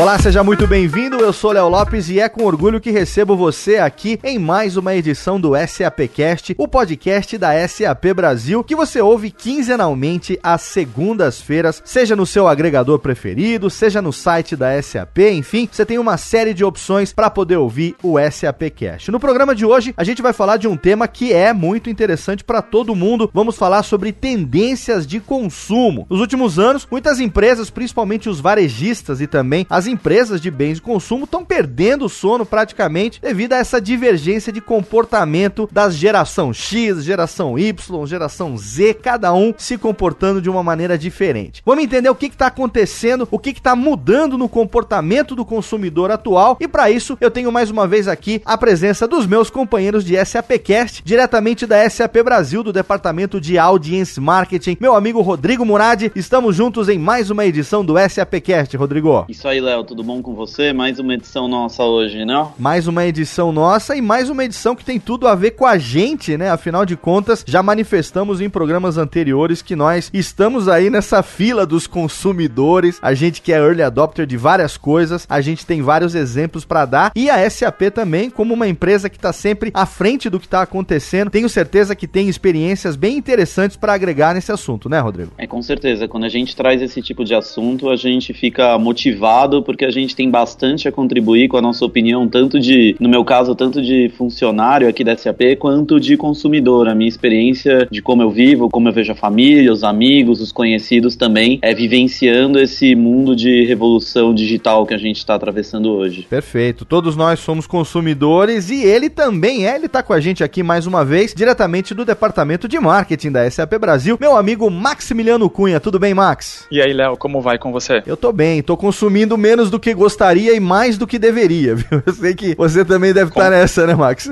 Olá, seja muito bem-vindo. Eu sou Léo Lopes e é com orgulho que recebo você aqui em mais uma edição do SAPcast, o podcast da SAP Brasil, que você ouve quinzenalmente às segundas-feiras, seja no seu agregador preferido, seja no site da SAP, enfim, você tem uma série de opções para poder ouvir o SAPcast. No programa de hoje, a gente vai falar de um tema que é muito interessante para todo mundo. Vamos falar sobre tendências de consumo. Nos últimos anos, muitas empresas, principalmente os varejistas e também as empresas de bens de consumo estão perdendo o sono praticamente devido a essa divergência de comportamento das geração X, geração Y, geração Z, cada um se comportando de uma maneira diferente. Vamos entender o que está acontecendo, o que está mudando no comportamento do consumidor atual e para isso eu tenho mais uma vez aqui a presença dos meus companheiros de SAPcast, diretamente da SAP Brasil, do departamento de Audience Marketing, meu amigo Rodrigo Murad. Estamos juntos em mais uma edição do SAPcast, Rodrigo. Isso aí, Léo, tudo bom com você? Mais uma edição nossa hoje, né? Mais uma edição nossa e mais uma edição que tem tudo a ver com a gente, né? Afinal de contas, já manifestamos em programas anteriores que nós estamos aí nessa fila dos consumidores. A gente que é early adopter de várias coisas, a gente tem vários exemplos para dar e a SAP também, como uma empresa que está sempre à frente do que está acontecendo, tenho certeza que tem experiências bem interessantes para agregar nesse assunto, né, Rodrigo? É com certeza. Quando a gente traz esse tipo de assunto, a gente fica motivado porque a gente tem bastante a contribuir com a nossa opinião, tanto de, no meu caso, tanto de funcionário aqui da SAP, quanto de consumidor. A minha experiência de como eu vivo, como eu vejo a família, os amigos, os conhecidos também, é vivenciando esse mundo de revolução digital que a gente está atravessando hoje. Perfeito. Todos nós somos consumidores e ele também é. Ele está com a gente aqui mais uma vez, diretamente do departamento de marketing da SAP Brasil, meu amigo Maximiliano Cunha. Tudo bem, Max? E aí, Léo, como vai com você? Eu tô bem, tô consumindo menos do que gostaria e mais do que deveria, viu? Eu sei que você também deve estar nessa, né, Max?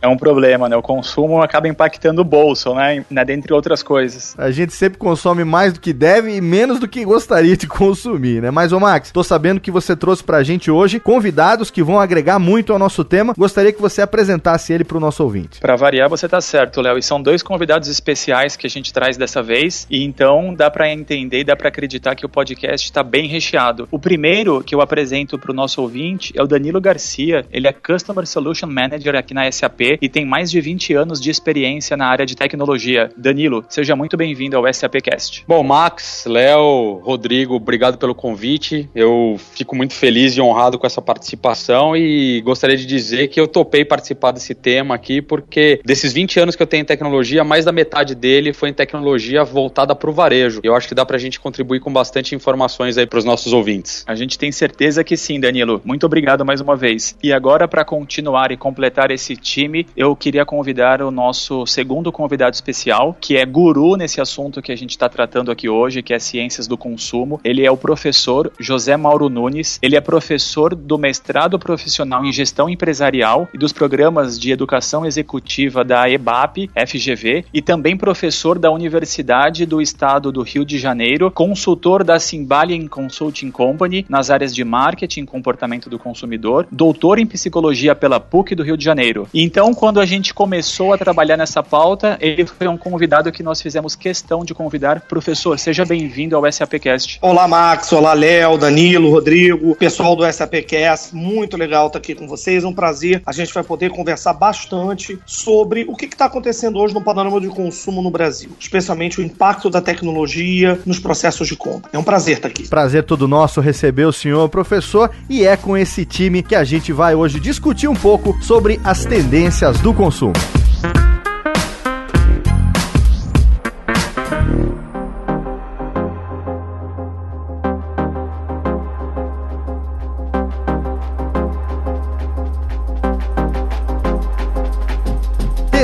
É um problema, né? O consumo acaba impactando o bolso, né? né? Dentre outras coisas. A gente sempre consome mais do que deve e menos do que gostaria de consumir, né? Mas, ô Max, tô sabendo que você trouxe pra gente hoje convidados que vão agregar muito ao nosso tema. Gostaria que você apresentasse ele pro nosso ouvinte. Pra variar, você tá certo, Léo. E são dois convidados especiais que a gente traz dessa vez. E então dá pra entender, dá pra acreditar que o podcast tá bem recheado. O primeiro que eu apresento para o nosso ouvinte é o Danilo Garcia. Ele é Customer Solution Manager aqui na SAP e tem mais de 20 anos de experiência na área de tecnologia. Danilo, seja muito bem-vindo ao SAPcast. Bom, Max, Léo, Rodrigo, obrigado pelo convite. Eu fico muito feliz e honrado com essa participação e gostaria de dizer que eu topei participar desse tema aqui porque desses 20 anos que eu tenho em tecnologia, mais da metade dele foi em tecnologia voltada para o varejo. Eu acho que dá para a gente contribuir com bastante informações aí para os nossos ouvintes. A gente tem certeza que sim, Danilo. Muito obrigado mais uma vez. E agora, para continuar e completar esse time, eu queria convidar o nosso segundo convidado especial, que é guru nesse assunto que a gente está tratando aqui hoje, que é ciências do consumo. Ele é o professor José Mauro Nunes. Ele é professor do mestrado profissional em gestão empresarial e dos programas de educação executiva da EBAP, FGV, e também professor da Universidade do Estado do Rio de Janeiro, consultor da Simbalian Consulting Company nas áreas de marketing, comportamento do consumidor, doutor em psicologia pela PUC do Rio de Janeiro. Então, quando a gente começou a trabalhar nessa pauta, ele foi um convidado que nós fizemos questão de convidar. Professor, seja bem-vindo ao SAPcast. Olá, Max. Olá, Léo, Danilo, Rodrigo, pessoal do SAPcast. Muito legal estar aqui com vocês. É um prazer. A gente vai poder conversar bastante sobre o que está acontecendo hoje no panorama de consumo no Brasil, especialmente o impacto da tecnologia nos processos de compra. É um prazer estar aqui. Prazer todo nosso receber o senhor professor e é com esse time que a gente vai hoje discutir um pouco sobre as tendências do consumo.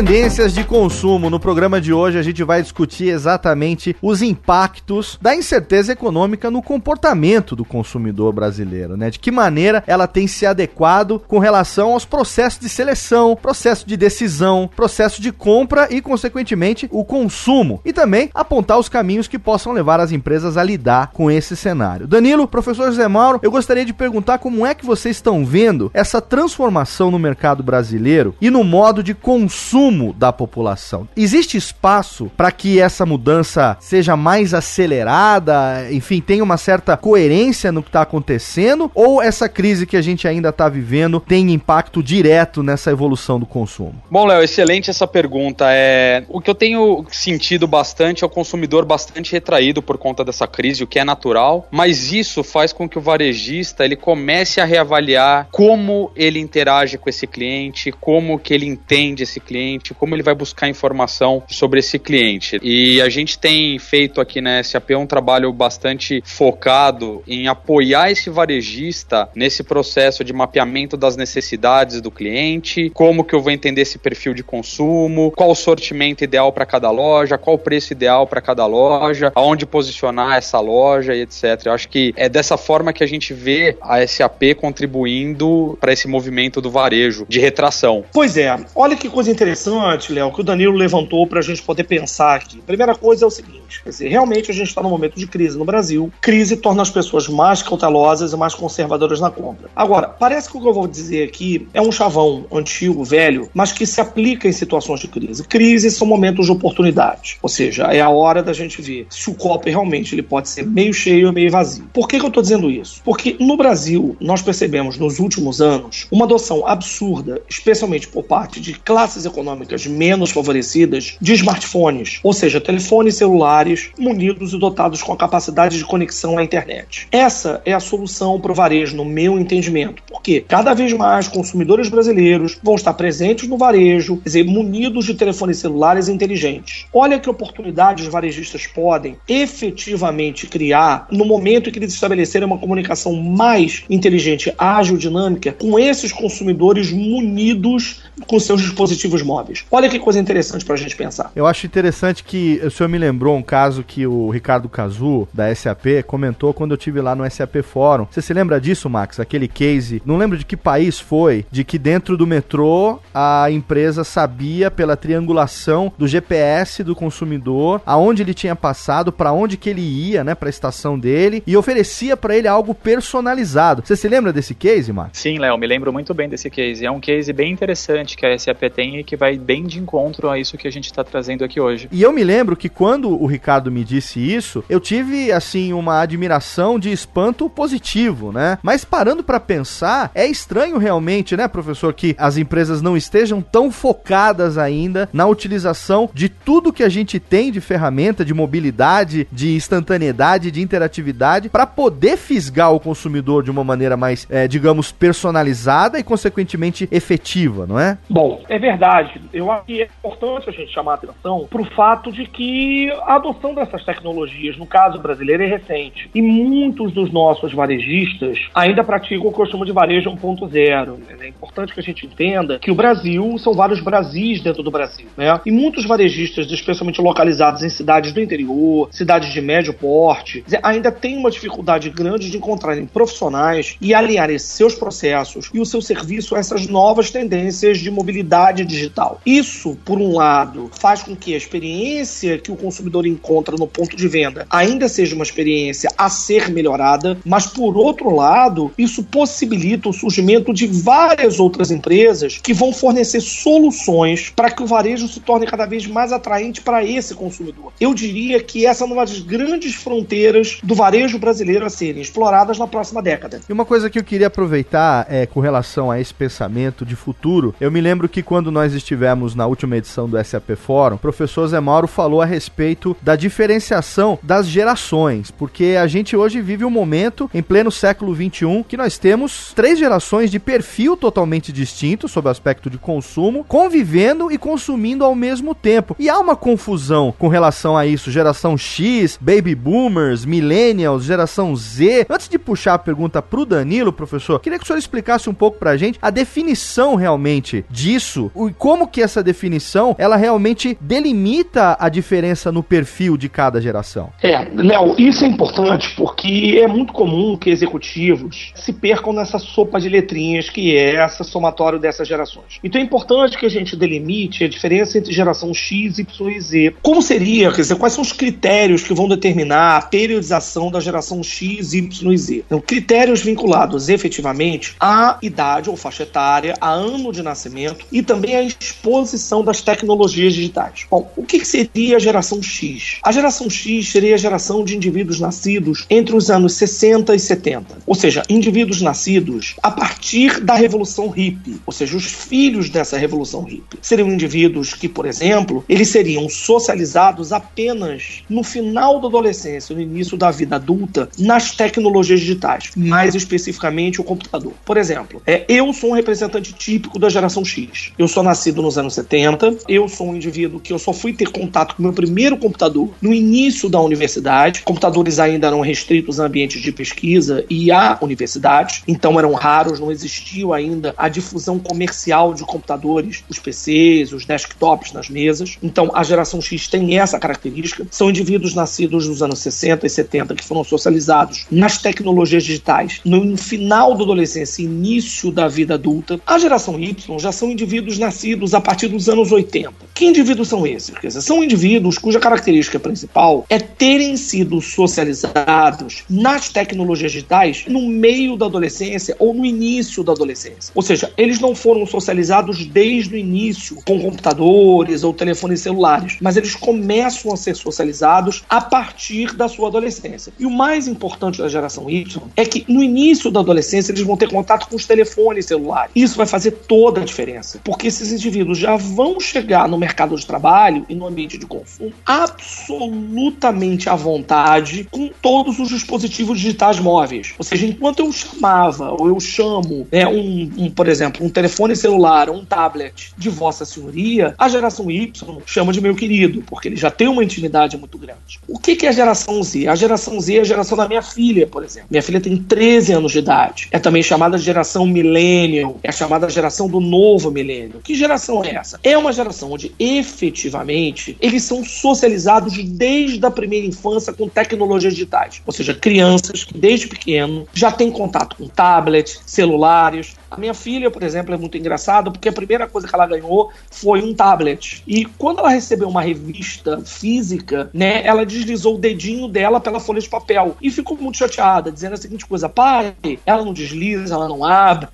Tendências de consumo. No programa de hoje a gente vai discutir exatamente os impactos da incerteza econômica no comportamento do consumidor brasileiro, né? De que maneira ela tem se adequado com relação aos processos de seleção, processo de decisão, processo de compra e, consequentemente, o consumo. E também apontar os caminhos que possam levar as empresas a lidar com esse cenário. Danilo, professor José Mauro, eu gostaria de perguntar como é que vocês estão vendo essa transformação no mercado brasileiro e no modo de consumo da população. Existe espaço para que essa mudança seja mais acelerada, enfim, tenha uma certa coerência no que está acontecendo? Ou essa crise que a gente ainda está vivendo tem impacto direto nessa evolução do consumo? Bom, Léo, excelente essa pergunta. É, o que eu tenho sentido bastante é o consumidor bastante retraído por conta dessa crise, o que é natural, mas isso faz com que o varejista ele comece a reavaliar como ele interage com esse cliente, como que ele entende esse cliente, como ele vai buscar informação sobre esse cliente. E a gente tem feito aqui na SAP um trabalho bastante focado em apoiar esse varejista nesse processo de mapeamento das necessidades do cliente, como que eu vou entender esse perfil de consumo, qual o sortimento ideal para cada loja, qual o preço ideal para cada loja, aonde posicionar essa loja e etc. Eu acho que é dessa forma que a gente vê a SAP contribuindo para esse movimento do varejo de retração. Pois é, olha que coisa interessante, Léo, que o Danilo levantou para a gente poder pensar aqui. Primeira coisa é o seguinte: dizer, realmente a gente está num momento de crise no Brasil. Crise torna as pessoas mais cautelosas e mais conservadoras na compra. Agora, parece que o que eu vou dizer aqui é um chavão antigo, velho, mas que se aplica em situações de crise. Crises são momentos de oportunidade, ou seja, é a hora da gente ver se o copo realmente ele pode ser meio cheio ou meio vazio. Por que, que eu estou dizendo isso? Porque no Brasil nós percebemos nos últimos anos uma adoção absurda, especialmente por parte de classes econômicas menos favorecidas, de smartphones, ou seja, telefones celulares munidos e dotados com a capacidade de conexão à internet. Essa é a solução para o varejo, no meu entendimento, porque cada vez mais consumidores brasileiros vão estar presentes no varejo, quer dizer, munidos de telefones celulares inteligentes. Olha que oportunidades os varejistas podem efetivamente criar no momento em que eles estabelecerem uma comunicação mais inteligente, ágil, dinâmica, com esses consumidores munidos com seus dispositivos móveis. Olha que coisa interessante para a gente pensar. Eu acho interessante que o senhor me lembrou um caso que o Ricardo Cazu, da SAP, comentou quando eu tive lá no SAP Fórum. Você se lembra disso, Max? Aquele case, não lembro de que país foi, de que dentro do metrô a empresa sabia pela triangulação do GPS do consumidor aonde ele tinha passado, para onde que ele ia, né, para a estação dele e oferecia para ele algo personalizado. Você se lembra desse case, Max? Sim, Léo, me lembro muito bem desse case. É um case bem interessante que a SAP tem e que vai bem de encontro a isso que a gente está trazendo aqui hoje. E eu me lembro que quando o Ricardo me disse isso, eu tive assim uma admiração de espanto positivo, né? Mas parando para pensar, é estranho realmente, né, professor, que as empresas não estejam tão focadas ainda na utilização de tudo que a gente tem de ferramenta, de mobilidade, de instantaneidade, de interatividade para poder fisgar o consumidor de uma maneira mais, é, digamos, personalizada e consequentemente efetiva, não é? Bom, é verdade. Eu acho que é importante a gente chamar a atenção para o fato de que a adoção dessas tecnologias, no caso brasileiro, é recente. E muitos dos nossos varejistas ainda praticam o que eu chamo de varejo 1.0. É importante que a gente entenda que o Brasil são vários Brasis dentro do Brasil. Né? E muitos varejistas, especialmente localizados em cidades do interior, cidades de médio porte, ainda têm uma dificuldade grande de encontrarem profissionais e alinharem seus processos e o seu serviço a essas novas tendências de mobilidade digital. Isso, por um lado, faz com que a experiência que o consumidor encontra no ponto de venda ainda seja uma experiência a ser melhorada, mas por outro lado, isso possibilita o surgimento de várias outras empresas que vão fornecer soluções para que o varejo se torne cada vez mais atraente para esse consumidor. Eu diria que essa é uma das grandes fronteiras do varejo brasileiro a serem exploradas na próxima década. E uma coisa que eu queria aproveitar é com relação a esse pensamento de futuro, eu me lembro que quando nós estivemos na última edição do SAP Fórum, o professor Zé Mauro falou a respeito da diferenciação das gerações, porque a gente hoje vive um momento em pleno século 21 que nós temos três gerações de perfil totalmente distinto sob o aspecto de consumo, convivendo e consumindo ao mesmo tempo. E há uma confusão com relação a isso, geração X, baby boomers, millennials, geração Z. Antes de puxar a pergunta pro Danilo, professor, queria que o senhor explicasse um pouco pra gente a definição realmente disso e como que essa definição ela realmente delimita a diferença no perfil de cada geração. É, Léo, isso é importante porque é muito comum que executivos se percam nessa sopa de letrinhas que é essa somatório dessas gerações. Então é importante que a gente delimite a diferença entre geração X, Y e Z. Como seria, quer dizer, quais são os critérios que vão determinar a periodização da geração X, Y e Z? Então, critérios vinculados efetivamente à idade ou faixa etária, a ano de nascimento e também à exposição das tecnologias digitais. Bom, o que seria a geração X? A geração X seria a geração de indivíduos nascidos entre os anos 60 e 70, ou seja, indivíduos nascidos a partir da Revolução Hippie, ou seja, os filhos dessa Revolução Hippie. Seriam indivíduos que, por exemplo, eles seriam socializados apenas no final da adolescência, no início da vida adulta, nas tecnologias digitais, mais especificamente o computador. Por exemplo, é, eu sou um representante típico da geração X. Eu sou nascido nos anos 70, eu sou um indivíduo que eu só fui ter contato com o meu primeiro computador no início da universidade. Computadores ainda eram restritos a ambientes de pesquisa e à universidade, então eram raros, não existiu ainda a difusão comercial de computadores, os PCs, os desktops nas mesas. Então a geração X tem essa característica. São indivíduos nascidos nos anos 60 e 70 que foram socializados nas tecnologias digitais no final da adolescência início da vida adulta. A geração Y já são indivíduos nascidos a partir dos anos 80. Que indivíduos são esses? Quer dizer, são indivíduos cuja característica principal é terem sido socializados nas tecnologias digitais no meio da adolescência ou no início da adolescência. Ou seja, eles não foram socializados desde o início com computadores ou telefones celulares, mas eles começam a ser socializados a partir da sua adolescência. E o mais importante da geração Y é que no início da adolescência eles vão ter contato com os telefones celulares. Isso vai fazer toda a diferença, porque esses indivíduos já vão chegar no mercado de trabalho e no ambiente de consumo absolutamente à vontade com todos os dispositivos digitais móveis. Ou seja, enquanto eu chamava ou eu chamo, né, um, um, por exemplo, um telefone celular ou um tablet de Vossa Senhoria, a geração Y chama de meu querido, porque ele já tem uma intimidade muito grande. O que, que é a geração Z? A geração Z é a geração da minha filha, por exemplo. Minha filha tem 13 anos de idade. É também chamada de geração millennial, é chamada geração do novo milênio. Que geração é essa? É uma geração onde efetivamente eles são socializados desde a primeira infância com tecnologias digitais. Ou seja, crianças que desde pequeno já têm contato com tablets, celulares, a minha filha, por exemplo, é muito engraçada porque a primeira coisa que ela ganhou foi um tablet. E quando ela recebeu uma revista física, né, ela deslizou o dedinho dela pela folha de papel e ficou muito chateada, dizendo a seguinte coisa: pai, ela não desliza, ela não abre,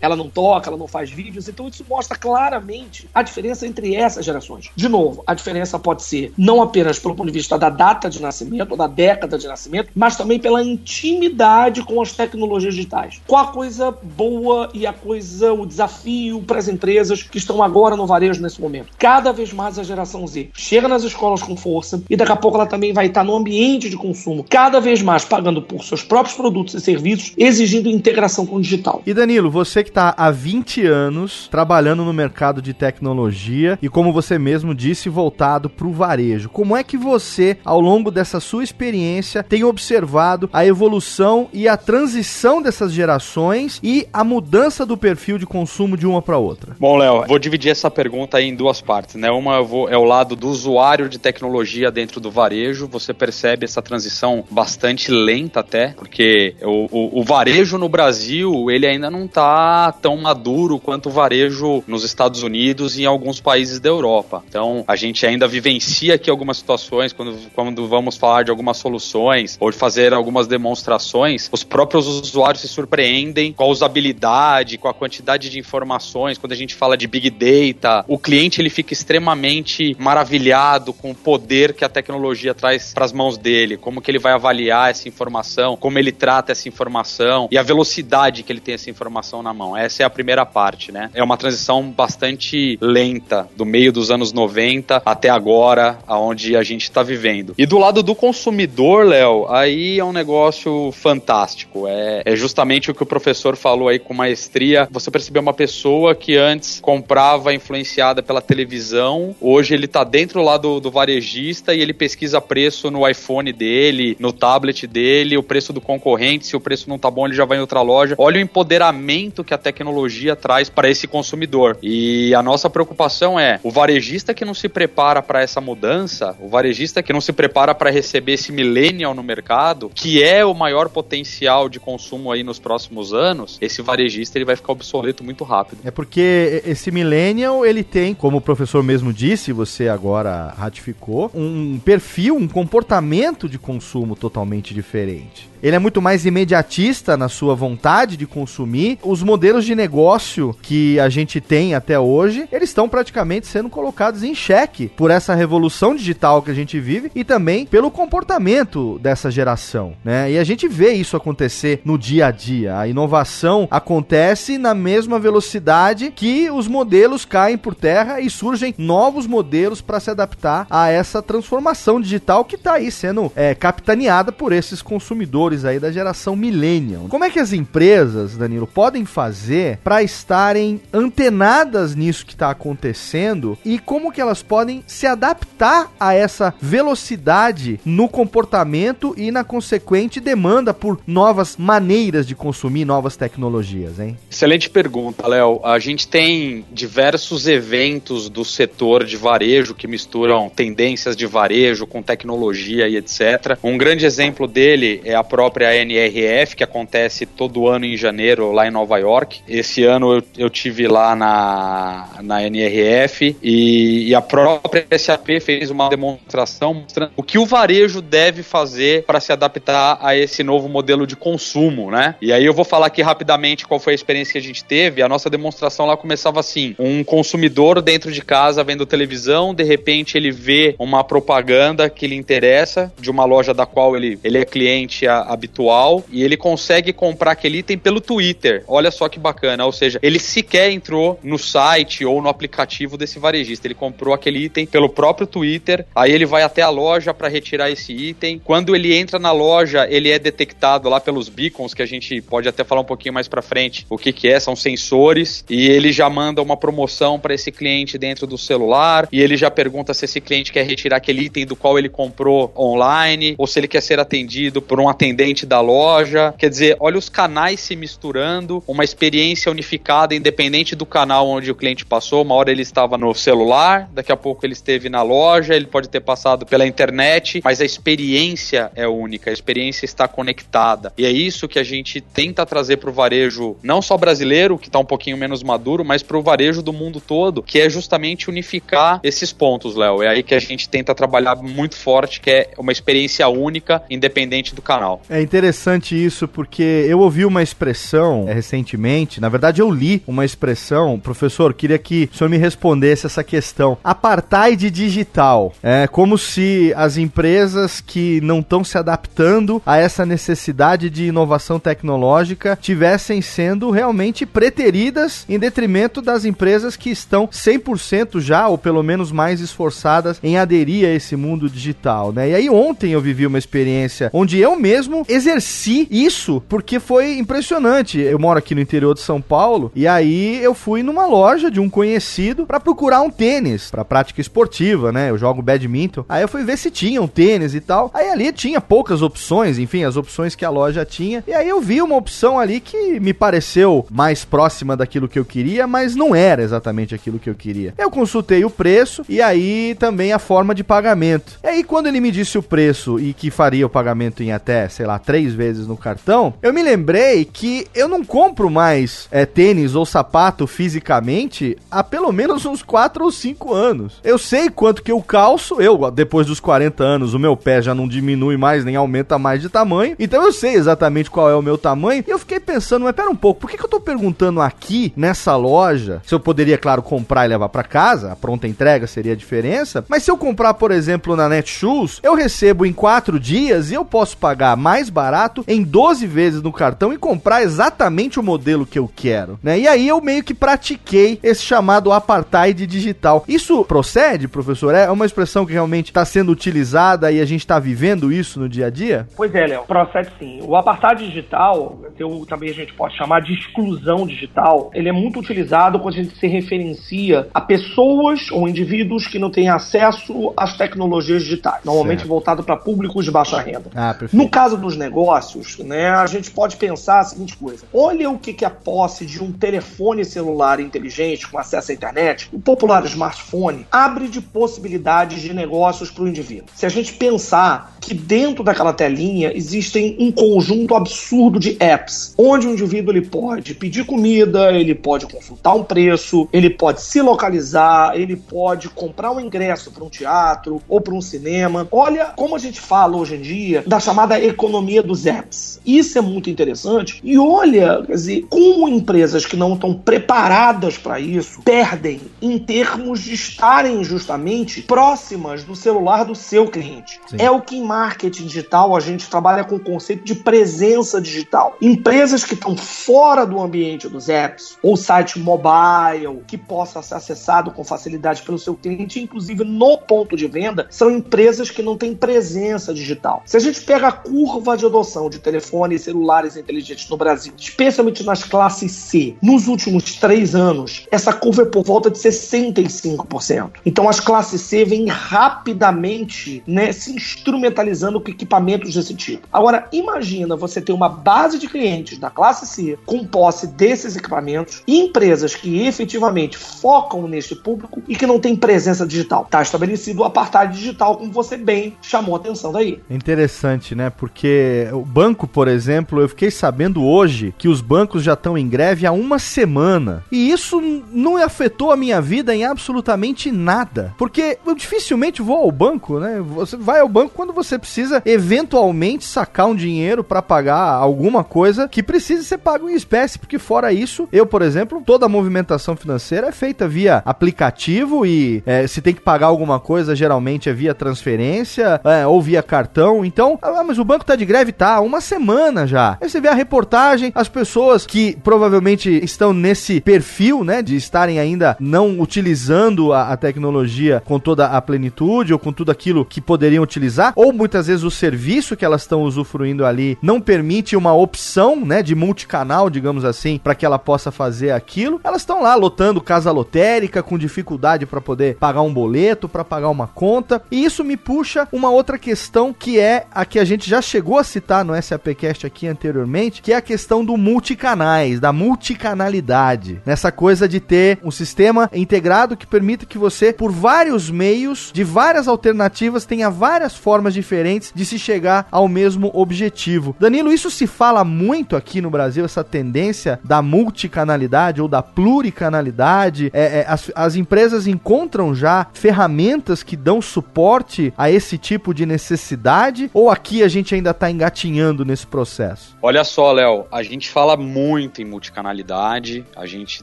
ela não toca, ela não faz vídeos. Então isso mostra claramente a diferença entre essas gerações. De novo, a diferença pode ser não apenas pelo ponto de vista da data de nascimento ou da década de nascimento, mas também pela intimidade com as tecnologias digitais. Qual a coisa boa? E a coisa, o desafio para as empresas que estão agora no varejo nesse momento. Cada vez mais a geração Z chega nas escolas com força e daqui a pouco ela também vai estar no ambiente de consumo, cada vez mais pagando por seus próprios produtos e serviços, exigindo integração com o digital. E Danilo, você que está há 20 anos trabalhando no mercado de tecnologia e como você mesmo disse, voltado para o varejo, como é que você, ao longo dessa sua experiência, tem observado a evolução e a transição dessas gerações e a mudança do perfil de consumo de uma para outra? Bom, Léo, vou dividir essa pergunta em duas partes, né? Uma vou, é o lado do usuário de tecnologia dentro do varejo. Você percebe essa transição bastante lenta até, porque o, o, o varejo no Brasil ele ainda não está tão maduro quanto o varejo nos Estados Unidos e em alguns países da Europa. Então, a gente ainda vivencia aqui algumas situações quando, quando vamos falar de algumas soluções ou de fazer algumas demonstrações, os próprios usuários se surpreendem com a usabilidade velocidade, com a quantidade de informações, quando a gente fala de big data, o cliente ele fica extremamente maravilhado com o poder que a tecnologia traz para as mãos dele, como que ele vai avaliar essa informação, como ele trata essa informação e a velocidade que ele tem essa informação na mão. Essa é a primeira parte, né? É uma transição bastante lenta do meio dos anos 90 até agora, aonde a gente está vivendo. E do lado do consumidor, Léo, aí é um negócio fantástico. É, é justamente o que o professor falou aí com maestria. Você percebeu uma pessoa que antes comprava influenciada pela televisão, hoje ele tá dentro lá do, do varejista e ele pesquisa preço no iPhone dele, no tablet dele, o preço do concorrente, se o preço não tá bom, ele já vai em outra loja. Olha o empoderamento que a tecnologia traz para esse consumidor. E a nossa preocupação é o varejista que não se prepara para essa mudança, o varejista que não se prepara para receber esse millennial no mercado, que é o maior potencial de consumo aí nos próximos anos, esse varejista ele vai ficar obsoleto muito rápido. É porque esse millennial, ele tem, como o professor mesmo disse, você agora ratificou, um perfil, um comportamento de consumo totalmente diferente ele é muito mais imediatista na sua vontade de consumir. Os modelos de negócio que a gente tem até hoje, eles estão praticamente sendo colocados em xeque por essa revolução digital que a gente vive e também pelo comportamento dessa geração, né? E a gente vê isso acontecer no dia a dia. A inovação acontece na mesma velocidade que os modelos caem por terra e surgem novos modelos para se adaptar a essa transformação digital que está aí sendo é, capitaneada por esses consumidores aí da geração millennial. Como é que as empresas, Danilo, podem fazer para estarem antenadas nisso que está acontecendo e como que elas podem se adaptar a essa velocidade no comportamento e na consequente demanda por novas maneiras de consumir novas tecnologias, hein? Excelente pergunta, Léo. A gente tem diversos eventos do setor de varejo que misturam tendências de varejo com tecnologia e etc. Um grande exemplo dele é a própria NRF, que acontece todo ano em janeiro lá em Nova York. Esse ano eu, eu tive lá na, na NRF e, e a própria SAP fez uma demonstração mostrando o que o varejo deve fazer para se adaptar a esse novo modelo de consumo, né? E aí eu vou falar aqui rapidamente qual foi a experiência que a gente teve. A nossa demonstração lá começava assim: um consumidor dentro de casa vendo televisão, de repente ele vê uma propaganda que lhe interessa de uma loja da qual ele, ele é cliente a, habitual e ele consegue comprar aquele item pelo Twitter. Olha só que bacana, ou seja, ele sequer entrou no site ou no aplicativo desse varejista, ele comprou aquele item pelo próprio Twitter, aí ele vai até a loja para retirar esse item. Quando ele entra na loja, ele é detectado lá pelos beacons que a gente pode até falar um pouquinho mais para frente. O que que é? São sensores e ele já manda uma promoção para esse cliente dentro do celular e ele já pergunta se esse cliente quer retirar aquele item do qual ele comprou online ou se ele quer ser atendido por um atendente da loja. Quer dizer, olha os canais se misturando, uma experiência unificada, independente do canal onde o cliente passou. Uma hora ele estava no celular, daqui a pouco ele esteve na loja, ele pode ter passado pela internet, mas a experiência é única, a experiência está conectada. E é isso que a gente tenta trazer para o varejo, não só brasileiro, que está um pouquinho menos maduro, mas para o varejo do mundo todo, que é justamente unificar esses pontos, Léo. É aí que a gente tenta trabalhar muito forte, que é uma experiência única, independente do canal. É interessante isso porque eu ouvi uma expressão é, recentemente, na verdade eu li uma expressão, professor, queria que o senhor me respondesse essa questão. Apartheid digital. É como se as empresas que não estão se adaptando a essa necessidade de inovação tecnológica tivessem sendo realmente preteridas em detrimento das empresas que estão 100% já, ou pelo menos mais esforçadas em aderir a esse mundo digital, né? E aí ontem eu vivi uma experiência onde eu mesmo exerci isso, porque foi impressionante. Eu moro aqui no interior de São Paulo e aí eu fui numa loja de um conhecido para procurar um tênis para prática esportiva, né? Eu jogo badminton. Aí eu fui ver se tinha um tênis e tal. Aí ali tinha poucas opções, enfim, as opções que a loja tinha. E aí eu vi uma opção ali que me pareceu mais próxima daquilo que eu queria, mas não era exatamente aquilo que eu queria. Eu consultei o preço e aí também a forma de pagamento. E aí quando ele me disse o preço e que faria o pagamento em até, sei lá, três vezes no cartão, eu me lembrei que eu não compro mais é, tênis ou sapato fisicamente há pelo menos uns 4 ou 5 anos. Eu sei quanto que eu calço, eu, depois dos 40 anos, o meu pé já não diminui mais, nem aumenta mais de tamanho, então eu sei exatamente qual é o meu tamanho, e eu fiquei pensando, mas pera um pouco, por que, que eu tô perguntando aqui, nessa loja, se eu poderia, claro, comprar e levar para casa, a pronta entrega seria a diferença, mas se eu comprar, por exemplo, na Netshoes, eu recebo em 4 dias e eu posso pagar mais barato em 12 vezes no cartão e comprar exatamente o modelo que eu quero, né? E aí eu meio que pratiquei esse chamado apartheid digital. Isso procede, professor? É uma expressão que realmente está sendo utilizada e a gente está vivendo isso no dia a dia? Pois é, Léo, procede sim. O apartheid digital, eu, também a gente pode chamar de exclusão digital, ele é muito utilizado quando a gente se referencia a pessoas ou indivíduos que não têm acesso às tecnologias digitais, normalmente certo. voltado para públicos de baixa renda. Ah, no caso dos negócios, né, a gente pode pensar a seguinte coisa: olha o que, que a posse de um telefone celular inteligente com acesso à internet, o popular smartphone, abre de possibilidades de negócios para o indivíduo. Se a gente pensar que dentro daquela telinha existem um conjunto absurdo de apps, onde o indivíduo ele pode pedir comida, ele pode consultar um preço, ele pode se localizar, ele pode comprar um ingresso para um teatro ou para um cinema. Olha como a gente fala hoje em dia da chamada economia dos apps. Isso é muito interessante. E olha, quer dizer, como empresas que não estão preparadas para isso perdem em termos de estarem justamente próximas do celular do seu cliente. Sim. É o que em marketing digital a gente trabalha com o conceito de presença digital. Empresas que estão fora do ambiente dos apps ou site mobile que possa ser acessado com facilidade pelo seu cliente, inclusive no ponto de venda, são empresas que não têm presença digital. Se a gente pega a curva de adoção de telefones e celulares inteligentes no Brasil, especialmente nas classes C, nos últimos três anos, essa curva é por volta de 65%. Então as classes C vêm rapidamente né, se instrumentalizando com equipamentos desse tipo. Agora, imagina você ter uma base de clientes da classe C com posse desses equipamentos empresas que efetivamente focam neste público e que não têm presença digital. Está estabelecido o apartheid digital, como você bem chamou a atenção daí. Interessante, né? Porque o banco, por exemplo, eu fiquei sabendo hoje que os bancos já estão em greve há uma semana. E isso não afetou a minha vida em absolutamente nada. Porque eu dificilmente vou ao banco, né? Você vai ao banco quando você precisa eventualmente sacar um dinheiro para pagar alguma coisa que precise ser pago em espécie. Porque fora isso, eu, por exemplo, toda a movimentação financeira é feita via aplicativo e é, se tem que pagar alguma coisa, geralmente é via transferência é, ou via cartão. Então, ah, mas o banco tá de greve, tá? Uma semana já. Aí você vê a reportagem, as pessoas que provavelmente estão nesse perfil, né, de estarem ainda não utilizando a, a tecnologia com toda a plenitude ou com tudo aquilo que poderiam utilizar, ou muitas vezes o serviço que elas estão usufruindo ali não permite uma opção, né, de multicanal, digamos assim, para que ela possa fazer aquilo. Elas estão lá lotando casa lotérica com dificuldade para poder pagar um boleto, para pagar uma conta. E isso me puxa uma outra questão que é a que a gente já chegou a citar no SAPcast aqui anteriormente, que é a questão do multicanais, da multicanalidade. Nessa coisa de ter um sistema integrado que permita que você, por vários meios, de várias alternativas, tenha várias formas diferentes de se chegar ao mesmo objetivo. Danilo, isso se fala muito aqui no Brasil, essa tendência da multicanalidade ou da pluricanalidade. É, é, as, as empresas encontram já ferramentas que dão suporte a esse tipo de necessidade? Ou aqui a gente ainda está engatinhando nesse processo? Olha só, Léo, a gente fala muito em multicanalidade, a gente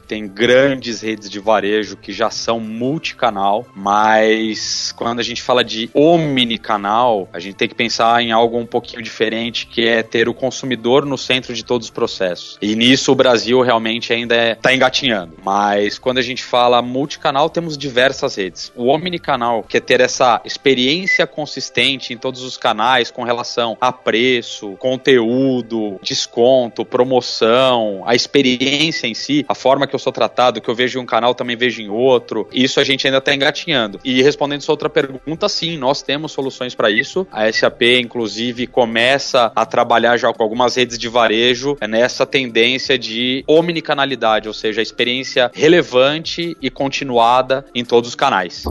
tem grandes redes de varejo que já são multicanal, mas quando a gente fala de omnicanal, a gente tem que pensar em algo um pouquinho diferente, que é ter o consumidor no centro de todos os processos. E nisso o Brasil realmente ainda está é, engatinhando. Mas quando a gente fala multicanal, temos diversas redes. O omnicanal, que é ter essa experiência consistente em todos os canais com relação a preço, conteúdo, desconto, promoção, a experiência em si, a forma que eu sou tratado, que eu vejo em um canal também vejo em outro. Isso a gente ainda está engatinhando. E respondendo sua outra pergunta, sim, nós temos soluções para isso. A SAP, inclusive, começa a trabalhar já com algumas redes de varejo nessa tendência de omnicanalidade, ou seja, a experiência relevante e continuada em todos os canais.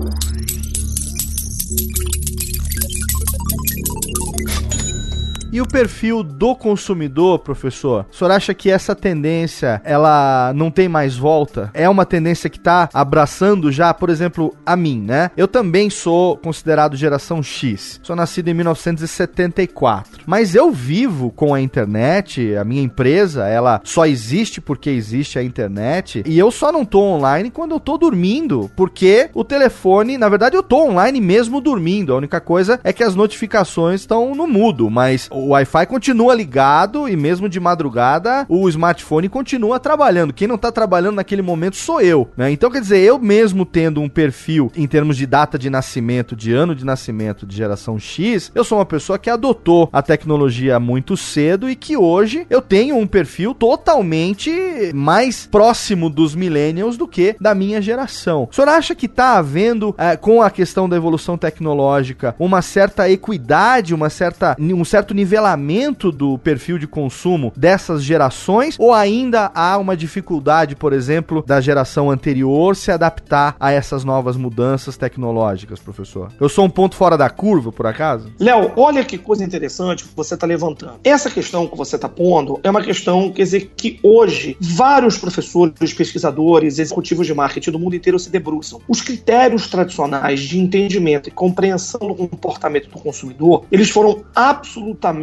E o perfil do consumidor, professor? O senhor acha que essa tendência, ela não tem mais volta? É uma tendência que está abraçando já, por exemplo, a mim, né? Eu também sou considerado geração X. Sou nascido em 1974. Mas eu vivo com a internet, a minha empresa, ela só existe porque existe a internet. E eu só não tô online quando eu tô dormindo, porque o telefone, na verdade, eu tô online mesmo dormindo. A única coisa é que as notificações estão no mudo, mas o Wi-Fi continua ligado e mesmo de madrugada o smartphone continua trabalhando. Quem não tá trabalhando naquele momento sou eu, né? Então, quer dizer, eu mesmo tendo um perfil em termos de data de nascimento, de ano de nascimento de geração X, eu sou uma pessoa que adotou a tecnologia muito cedo e que hoje eu tenho um perfil totalmente mais próximo dos millennials do que da minha geração. O senhor acha que está havendo, é, com a questão da evolução tecnológica, uma certa equidade, uma certa, um certo nivelamento do perfil de consumo dessas gerações? Ou ainda há uma dificuldade, por exemplo, da geração anterior se adaptar a essas novas mudanças tecnológicas, professor? Eu sou um ponto fora da curva, por acaso? Léo, olha que coisa interessante que você está levantando. Essa questão que você está pondo é uma questão, quer dizer, que hoje vários professores, pesquisadores, executivos de marketing do mundo inteiro se debruçam. Os critérios tradicionais de entendimento e compreensão do comportamento do consumidor, eles foram absolutamente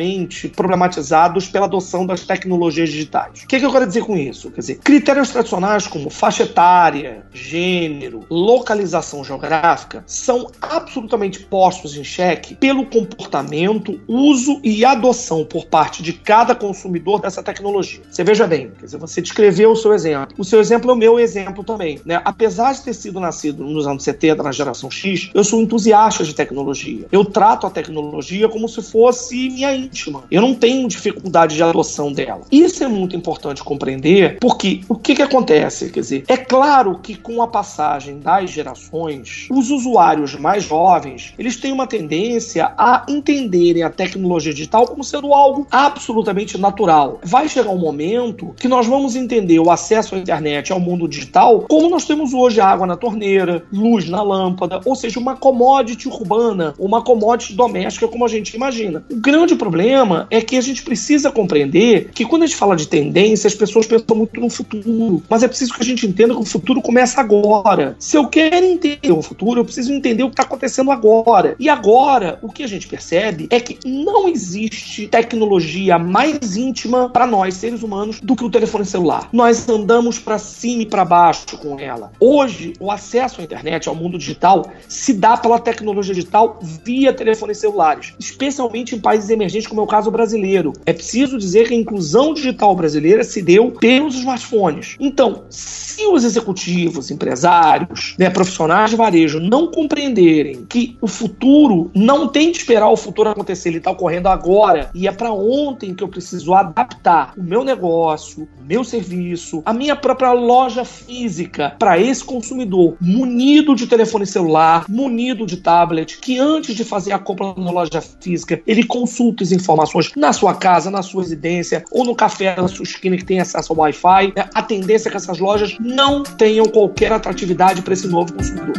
problematizados pela adoção das tecnologias digitais. O que, é que eu quero dizer com isso? Quer dizer, critérios tradicionais como faixa etária, gênero, localização geográfica são absolutamente postos em xeque pelo comportamento, uso e adoção por parte de cada consumidor dessa tecnologia. Você veja bem, quer dizer, você descreveu o seu exemplo. O seu exemplo é o meu exemplo também. Né? Apesar de ter sido nascido nos anos 70, na geração X, eu sou entusiasta de tecnologia. Eu trato a tecnologia como se fosse minha Eu não tenho dificuldade de adoção dela. Isso é muito importante compreender, porque o que, que acontece? Quer dizer, é claro que com a passagem das gerações, os usuários mais jovens, eles têm uma tendência a entenderem a tecnologia digital como sendo algo absolutamente natural. Vai chegar um momento que nós vamos entender o acesso à internet, ao mundo digital, como nós temos hoje água na torneira, luz na lâmpada, ou seja, uma commodity urbana, uma commodity doméstica, como a gente imagina. O grande problema é que a gente precisa compreender que quando a gente fala de tendência, as pessoas pensam muito no futuro, mas é preciso que a gente entenda que o futuro começa agora. Se eu quero entender o futuro, eu preciso entender o que está acontecendo agora. E agora, o que a gente percebe é que não existe tecnologia mais íntima para nós, seres humanos, do que o telefone celular. Nós andamos para cima e para baixo com ela. Hoje, o acesso à internet, ao mundo digital, se dá pela tecnologia digital via telefones celulares, especialmente em países emergentes, como é o caso brasileiro. É preciso dizer que a inclusão digital brasileira se deu pelos smartphones. Então, se os executivos, empresários, né, profissionais de varejo não compreenderem que o futuro não tem de esperar o futuro acontecer, ele está ocorrendo agora e é para ontem que eu preciso adaptar o meu negócio, o meu serviço, a minha própria loja física para esse consumidor munido de telefone celular, munido de tablet, que antes de fazer a compra na loja física, ele consulta as informações na sua casa, na sua residência ou no café da sua esquina que tem acesso ao Wi-Fi. A tendência é que essas lojas não tenham qualquer atratividade para esse novo consumidor.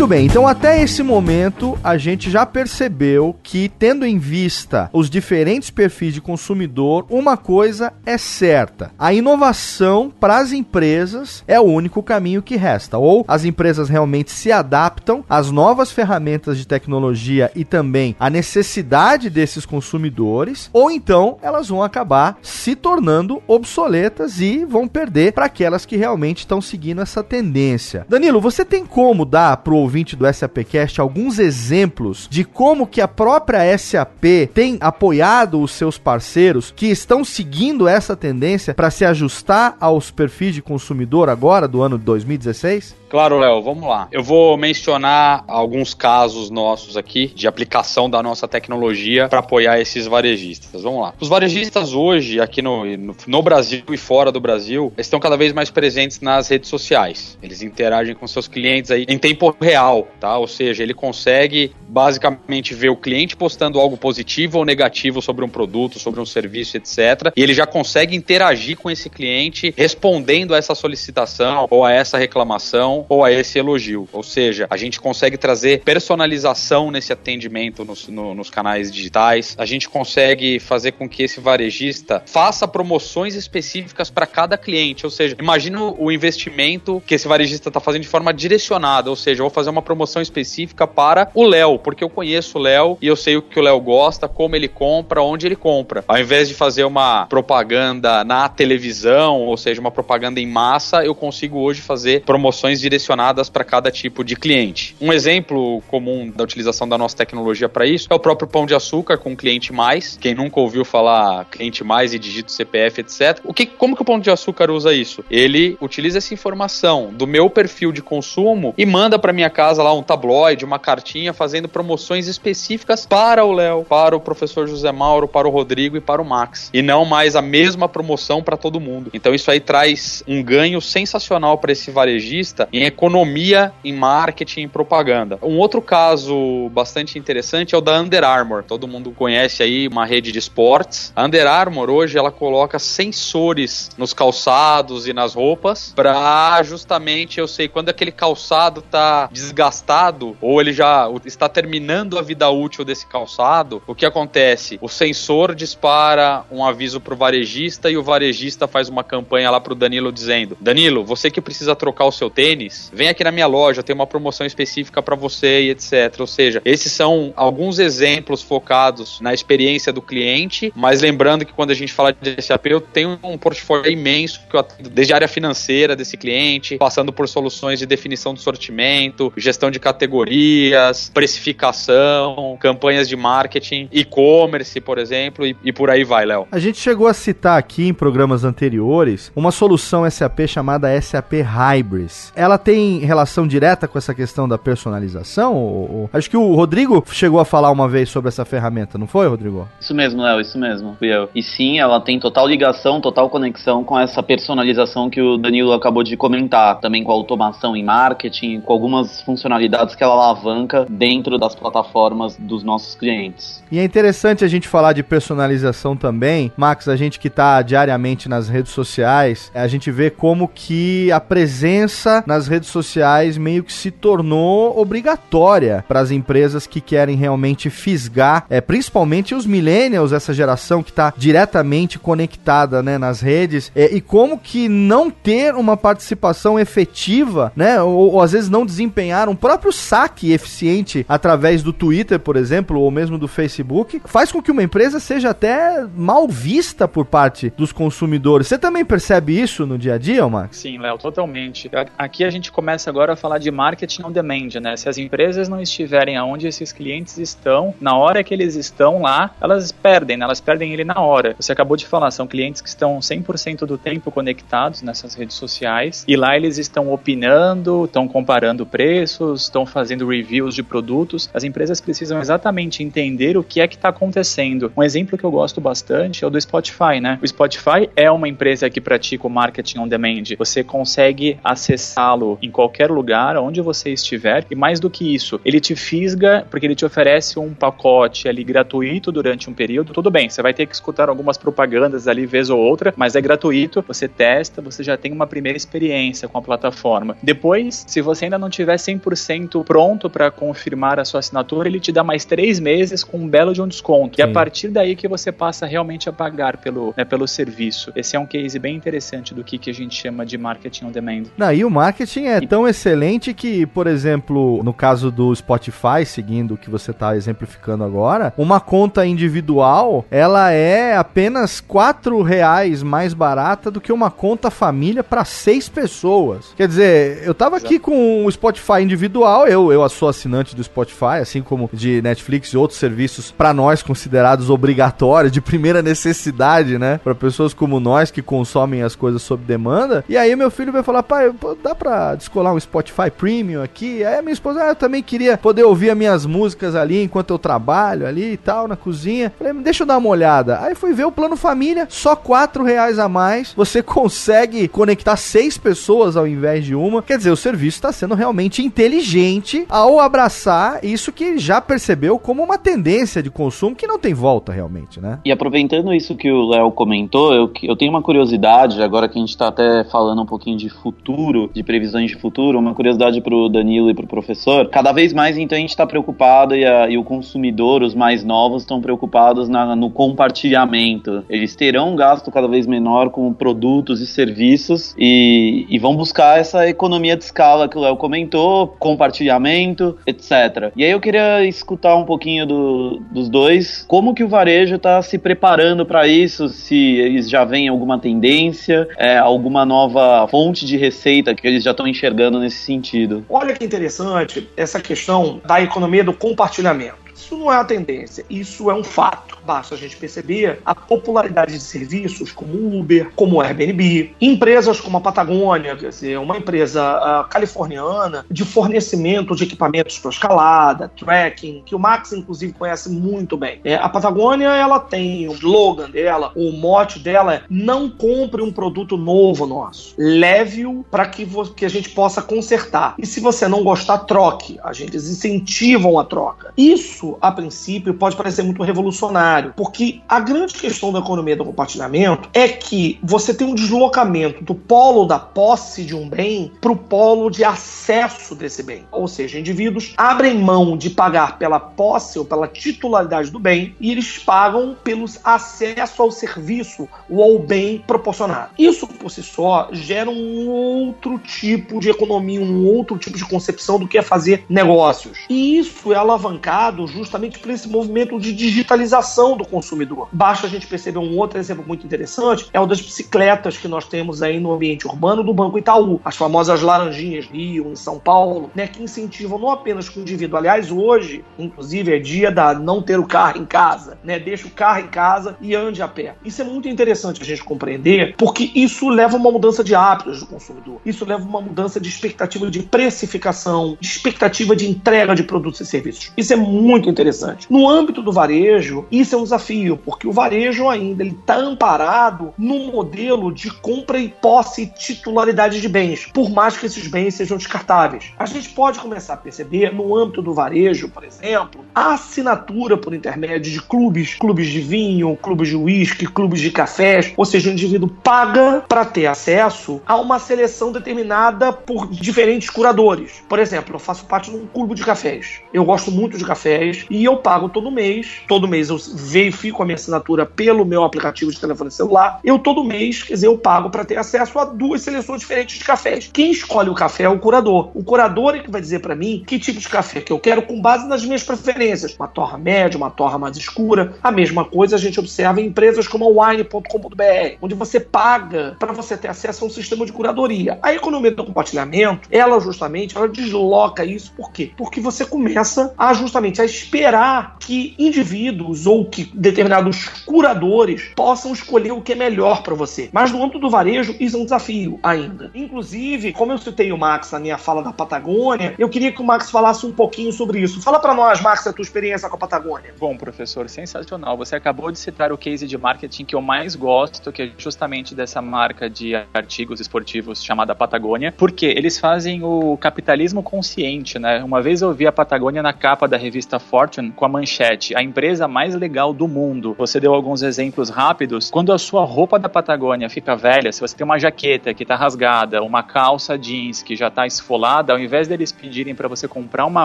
Muito bem, então até esse momento a gente já percebeu que, tendo em vista os diferentes perfis de consumidor, uma coisa é certa: a inovação para as empresas é o único caminho que resta. Ou as empresas realmente se adaptam às novas ferramentas de tecnologia e também à necessidade desses consumidores, ou então elas vão acabar se tornando obsoletas e vão perder para aquelas que realmente estão seguindo essa tendência. Danilo, você tem como dar pro ouvinte do SAPcast alguns exemplos de como que a própria SAP tem apoiado os seus parceiros que estão seguindo essa tendência para se ajustar aos perfis de consumidor agora do ano de 2016? Claro, Léo, vamos lá. Eu vou mencionar alguns casos nossos aqui de aplicação da nossa tecnologia para apoiar esses varejistas. Vamos lá. Os varejistas hoje, aqui no, no, Brasil e fora do Brasil, estão cada vez mais presentes nas redes sociais. Eles interagem com seus clientes aí em tempo real real, tá? Ou seja, ele consegue basicamente ver o cliente postando algo positivo ou negativo sobre um produto, sobre um serviço, etc. E ele já consegue interagir com esse cliente respondendo a essa solicitação ou a essa reclamação ou a esse elogio. Ou seja, a gente consegue trazer personalização nesse atendimento nos, no, nos canais digitais. A gente consegue fazer com que esse varejista faça promoções específicas para cada cliente. Ou seja, imagina o investimento que esse varejista está fazendo de forma direcionada. Ou seja, vou fazer uma promoção específica para o Léo, porque eu conheço o Léo e eu sei o que o Léo gosta, como ele compra, onde ele compra. Ao invés de fazer uma propaganda na televisão, ou seja, uma propaganda em massa, eu consigo hoje fazer promoções direcionadas para cada tipo de cliente. Um exemplo comum da utilização da nossa tecnologia para isso é o próprio pão de açúcar com cliente mais. Quem nunca ouviu falar cliente mais e digita CPF, etc. O que, como que o pão de açúcar usa isso? Ele utiliza essa informação do meu perfil de consumo e manda para minha casa lá um tabloide, uma cartinha fazendo promoções específicas para o Léo, para o professor José Mauro, para o Rodrigo e para o Max. E não mais a mesma promoção para todo mundo. Então isso aí traz um ganho sensacional para esse varejista em economia, em marketing e propaganda. Um outro caso bastante interessante é o da Under Armour. Todo mundo conhece aí uma rede de esportes. A Under Armour hoje ela coloca sensores nos calçados e nas roupas para justamente eu sei quando aquele calçado tá desgastado ou ele já está terminando a vida útil desse calçado, o que acontece? O sensor dispara um aviso pro varejista e o varejista faz uma campanha lá pro Danilo dizendo: Danilo, você que precisa trocar o seu tênis, vem aqui na minha loja, tem uma promoção específica para você e etc. Ou seja, esses são alguns exemplos focados na experiência do cliente, mas lembrando que quando a gente fala de SAP, eu tenho um portfólio imenso que eu atendo desde a área financeira desse cliente, passando por soluções de definição do sortimento, gestão de categorias, precificação, campanhas de marketing, e-commerce, por exemplo, e, e por aí vai, Léo. A gente chegou a citar aqui em programas anteriores uma solução SAP chamada SAP Hybris. Ela tem relação direta com essa questão da personalização? Ou, ou... Acho que o Rodrigo chegou a falar uma vez sobre essa ferramenta, não foi, Rodrigo? Isso mesmo, Léo, isso mesmo, fui eu. E sim, ela tem total ligação, total conexão com essa personalização que o Danilo acabou de comentar, também com a automação em marketing, com algumas funcionalidades que ela alavanca dentro das plataformas dos nossos clientes. E é interessante a gente falar de personalização também, Max, a gente que está diariamente nas redes sociais, a gente vê como que a presença nas redes sociais meio que se tornou obrigatória para as empresas que querem realmente fisgar, é, principalmente os millennials, essa geração que está diretamente conectada né, nas redes, é, e como que não ter uma participação efetiva, né, ou, ou às vezes não desempenhar um próprio saque eficiente através do Twitter, por exemplo, ou mesmo do Facebook, faz com que uma empresa seja até mal vista por parte dos consumidores. Você também percebe isso no dia a dia, Max? Sim, Léo, totalmente. Aqui a gente começa agora a falar de marketing on demand, né? Se as empresas não estiverem aonde esses clientes estão, na hora que eles estão lá, elas perdem, né? Elas perdem ele na hora. Você acabou de falar, são clientes que estão 100% do tempo conectados nessas redes sociais e lá eles estão opinando, estão comparando preços, estão fazendo reviews de produtos. As empresas precisam exatamente entender o que é que está acontecendo. Um exemplo que eu gosto bastante é o do Spotify, né? O Spotify é uma empresa que pratica o marketing on demand. Você consegue acessá-lo em qualquer lugar, onde você estiver, e mais do que isso, ele te fisga porque ele te oferece um pacote ali gratuito durante um período. Tudo bem, você vai ter que escutar algumas propagandas ali vez ou outra, mas é gratuito, você testa, você já tem uma primeira experiência com a plataforma. Depois, se você ainda não tiver 100% pronto para confirmar a sua assinatura, ele te dá mais três meses com um belo de um desconto. Sim. E a partir daí que você passa realmente a pagar pelo, né, pelo serviço. Esse é um case bem interessante do que, que a gente chama de marketing on demand. Não, e o marketing é e... tão excelente que, por exemplo, no caso do Spotify, seguindo o que você está exemplificando agora, uma conta individual, ela é apenas quatro reais mais barata do que uma conta família para seis pessoas. Quer dizer, eu tava Exato. aqui com o Spotify individual, eu, eu sou assinante do Spotify, assim como de Netflix e outros serviços para nós considerados obrigatórios, de primeira necessidade, né? Para pessoas como nós que consomem as coisas sob demanda. E aí meu filho vai falar: "Pai, dá para descolar um Spotify Premium aqui?" Aí a minha esposa: ah, "Eu também queria poder ouvir as minhas músicas ali enquanto eu trabalho ali e tal na cozinha." Falei: "Deixa eu dar uma olhada." Aí fui ver o plano família, só quatro reais a mais, você consegue conectar seis pessoas ao invés de uma. Quer dizer, o serviço está sendo realmente inteligente ao abraçar isso que já percebeu como uma tendência de consumo que não tem volta realmente, né? E aproveitando isso que o Léo comentou, eu, eu tenho uma curiosidade, agora que a gente está até falando um pouquinho de futuro, de previsões de futuro, uma curiosidade para o Danilo e para o professor. Cada vez mais, então, a gente está preocupado e, a, e, o consumidor, os mais novos, estão preocupados na, no compartilhamento. Eles terão um gasto cada vez menor com produtos e serviços e, e vão buscar essa economia de escala que o Léo comentou, compartilhamento, etc. E aí eu queria escutar um pouquinho do, dos dois, como que o varejo está se preparando para isso, se eles já veem alguma tendência, é, alguma nova fonte de receita que eles já estão enxergando nesse sentido. Olha que interessante essa questão da economia do compartilhamento. Isso não é a tendência, isso é um fato. Basta a gente perceber a popularidade de serviços como Uber, como Airbnb, empresas como a Patagônia, quer dizer, uma empresa uh, californiana de fornecimento de equipamentos para escalada, trekking, que o Max inclusive conhece muito bem. É, a Patagônia ela tem o slogan dela, o mote dela é não compre um produto novo nosso, leve-o para que, que a gente possa consertar. E se você não gostar, troque. A gente incentivam a troca. Isso, a princípio, pode parecer muito revolucionário porque a grande questão da economia do compartilhamento é que você tem um deslocamento do polo da posse de um bem para o polo de acesso desse bem. Ou seja, indivíduos abrem mão de pagar pela posse ou pela titularidade do bem e eles pagam pelos acesso ao serviço ou ao bem proporcionado. Isso por si só gera um outro tipo de economia, um outro tipo de concepção do que é fazer negócios. E isso é alavancado justamente por esse movimento de digitalização do consumidor. Basta a gente perceber um outro exemplo muito interessante, é o das bicicletas que nós temos aí no ambiente urbano do Banco Itaú, as famosas laranjinhas Rio, em São Paulo, né, que incentivam não apenas o indivíduo, aliás, hoje, inclusive, é dia da não ter o carro em casa, né, deixa o carro em casa e ande a pé. Isso é muito interessante a gente compreender, porque isso leva a uma mudança de hábitos do consumidor. Isso leva a uma mudança de expectativa de precificação, de expectativa de entrega de produtos e serviços. Isso é muito interessante. No âmbito do varejo, isso é um desafio, porque o varejo ainda está amparado no modelo de compra e posse e titularidade de bens, por mais que esses bens sejam descartáveis. A gente pode começar a perceber, no âmbito do varejo, por exemplo, a assinatura por intermédio de clubes, clubes de vinho, clubes de uísque, clubes de cafés, ou seja, o indivíduo paga para ter acesso a uma seleção determinada por diferentes curadores. Por exemplo, eu faço parte de um clube de cafés. Eu gosto muito de cafés e eu pago todo mês. Todo mês eu verifico a minha assinatura pelo meu aplicativo de telefone celular, eu todo mês, quer dizer, eu pago para ter acesso a duas seleções diferentes de cafés. Quem escolhe o café é o curador. O curador é que vai dizer para mim que tipo de café que eu quero com base nas minhas preferências. Uma torra média, uma torra mais escura. A mesma coisa a gente observa em empresas como a wine.com.br, onde você paga para você ter acesso a um sistema de curadoria. A economia do compartilhamento, ela justamente, ela desloca isso. Por quê? Porque você começa a justamente esperar que indivíduos ou que determinados curadores possam escolher o que é melhor para você. Mas no âmbito do varejo, isso é um desafio ainda. Inclusive, como eu citei o Max na minha fala da Patagônia, eu queria que o Max falasse um pouquinho sobre isso. Fala para nós, Max, a tua experiência com a Patagônia. Bom, professor, sensacional. Você acabou de citar o case de marketing que eu mais gosto, que é justamente dessa marca de artigos esportivos chamada Patagônia, porque eles fazem o capitalismo consciente, né? Uma vez eu vi a Patagônia na capa da revista Fortune com a manchete: a empresa mais legal do mundo. Você deu alguns exemplos rápidos. Quando a sua roupa da Patagônia fica velha, se você tem uma jaqueta que está rasgada, uma calça jeans que já está esfolada, ao invés deles pedirem para você comprar uma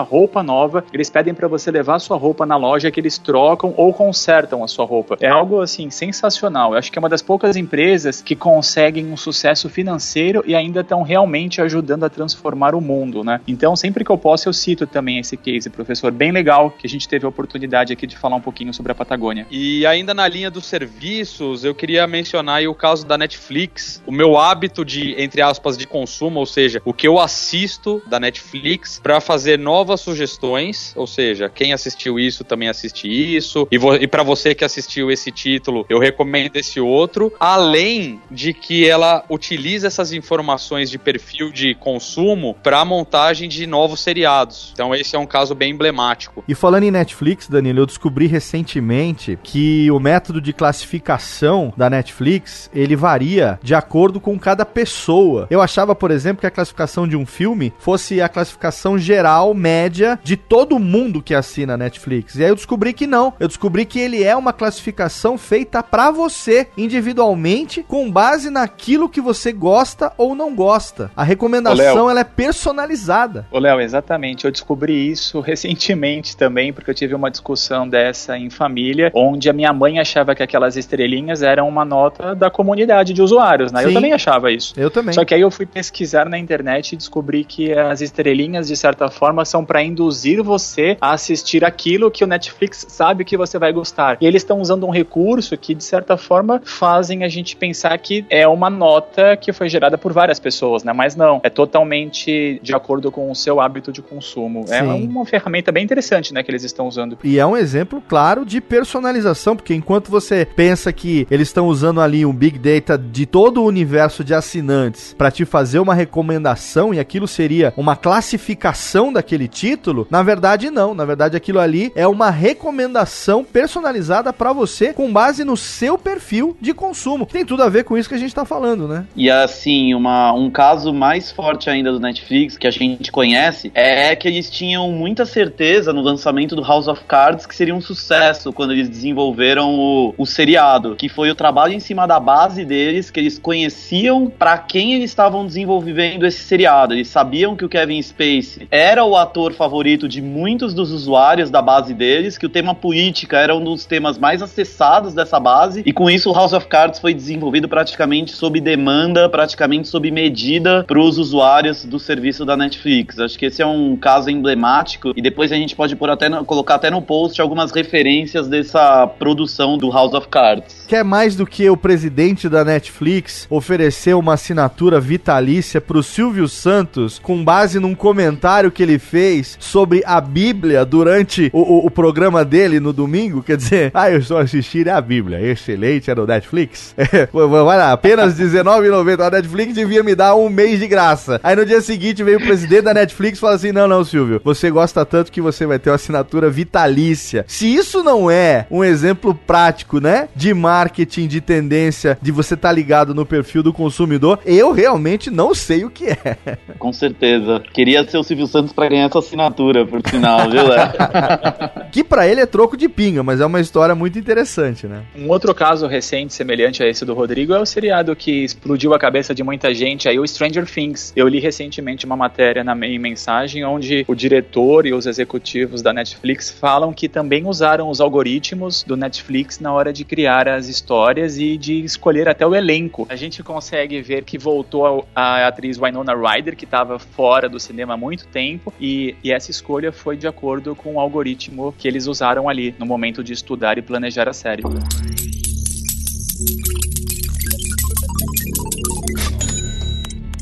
roupa nova, eles pedem para você levar sua roupa na loja que eles trocam ou consertam a sua roupa. É algo assim sensacional. Eu acho que é uma das poucas empresas que conseguem um sucesso financeiro e ainda estão realmente ajudando a transformar o mundo, né? Então, sempre que eu posso, eu cito também esse case, professor, bem legal que a gente teve a oportunidade aqui de falar um pouquinho sobre a Patagônia. E ainda na linha dos serviços, eu queria mencionar o caso da Netflix, o meu hábito de, entre aspas, de consumo, ou seja, o que eu assisto da Netflix para fazer novas sugestões, ou seja, quem assistiu isso também assiste isso, e, e para você que assistiu esse título, eu recomendo esse outro, além de que ela utiliza essas informações de perfil de consumo para montagem de novos seriados. Então esse é um caso bem emblemático. E Falando em Netflix, Danilo, eu descobri recentemente que o método de classificação da Netflix, ele varia de acordo com cada pessoa. Eu achava, por exemplo, que a classificação de um filme fosse a classificação geral, média, de todo mundo que assina a Netflix. E aí eu descobri que não. Eu descobri que ele é uma classificação feita para você, individualmente, com base naquilo que você gosta ou não gosta. A recomendação, ela é personalizada. Ô, Léo, exatamente. Eu descobri isso recentemente também, porque eu tive uma discussão dessa em família, onde a minha mãe achava que aquelas estrelinhas eram uma nota da comunidade de usuários, né? Sim. Eu também achava isso. Eu também. Só que aí eu fui pesquisar na internet e descobri que as estrelinhas, de certa forma, são para induzir você a assistir aquilo que o Netflix sabe que você vai gostar. E eles estão usando um recurso que, de certa forma, fazem a gente pensar que é uma nota que foi gerada por várias pessoas, né? Mas não, é totalmente de acordo com o seu hábito de consumo. É Sim. É uma ferramenta bem interessante, né, que eles estão usando. E é um exemplo claro de personalização, porque enquanto você pensa que eles estão usando ali um big data de todo o universo de assinantes para te fazer uma recomendação e aquilo seria uma classificação daquele título, na verdade não, na verdade aquilo ali é uma recomendação personalizada para você com base no seu perfil de consumo. Tem tudo a ver com isso que a gente tá falando, né? E assim, uma, um caso mais forte ainda do Netflix que a gente conhece é que eles tinham muita certeza no lançamento do House of Cards que seria um sucesso quando eles desenvolveram o, o seriado, que foi o trabalho em cima da base deles, que eles conheciam para quem eles estavam desenvolvendo esse seriado. Eles sabiam que o Kevin Spacey era o ator favorito de muitos dos usuários da base deles, que o tema política era um dos temas mais acessados dessa base, e com isso o House of Cards foi desenvolvido praticamente sob demanda, praticamente sob medida para os usuários do serviço da Netflix. Acho que esse é um caso emblemático e depois a gente pode pôr até no, colocar até no post algumas referências dessa produção do House of Cards. Quer mais do que o presidente da Netflix oferecer uma assinatura vitalícia para o Silvio Santos com base num comentário que ele fez sobre a Bíblia durante o, o, o programa dele no domingo? Quer dizer, ah, eu só assistir a Bíblia, excelente, é no Netflix. Vai lá, apenas R$19,90. A Netflix devia me dar um mês de graça. Aí no dia seguinte veio o presidente da Netflix e falou assim: não, não, Silvio, você gosta tanto que você vai ter uma assinatura vitalícia. Se isso não é um exemplo prático, né, de marketing, de tendência, de você estar tá ligado no perfil do consumidor, eu realmente não sei o que é. Com certeza. Queria ser o Silvio Santos para ganhar essa assinatura, por sinal, viu, Léo? que para ele é troco de pinga, mas é uma história muito interessante, né? Um outro caso recente, semelhante a esse do Rodrigo, é o seriado que explodiu a cabeça de muita gente, aí o Stranger Things. Eu li recentemente uma matéria na minha mensagem onde o diretor e os executivos da Netflix falam que também usaram os algoritmos do Netflix na hora de criar as histórias e de escolher até o elenco. A gente consegue ver que voltou a, atriz Winona Ryder, que estava fora do cinema há muito tempo, e, e essa escolha foi de acordo com o algoritmo que eles usaram ali no momento de estudar e planejar a série.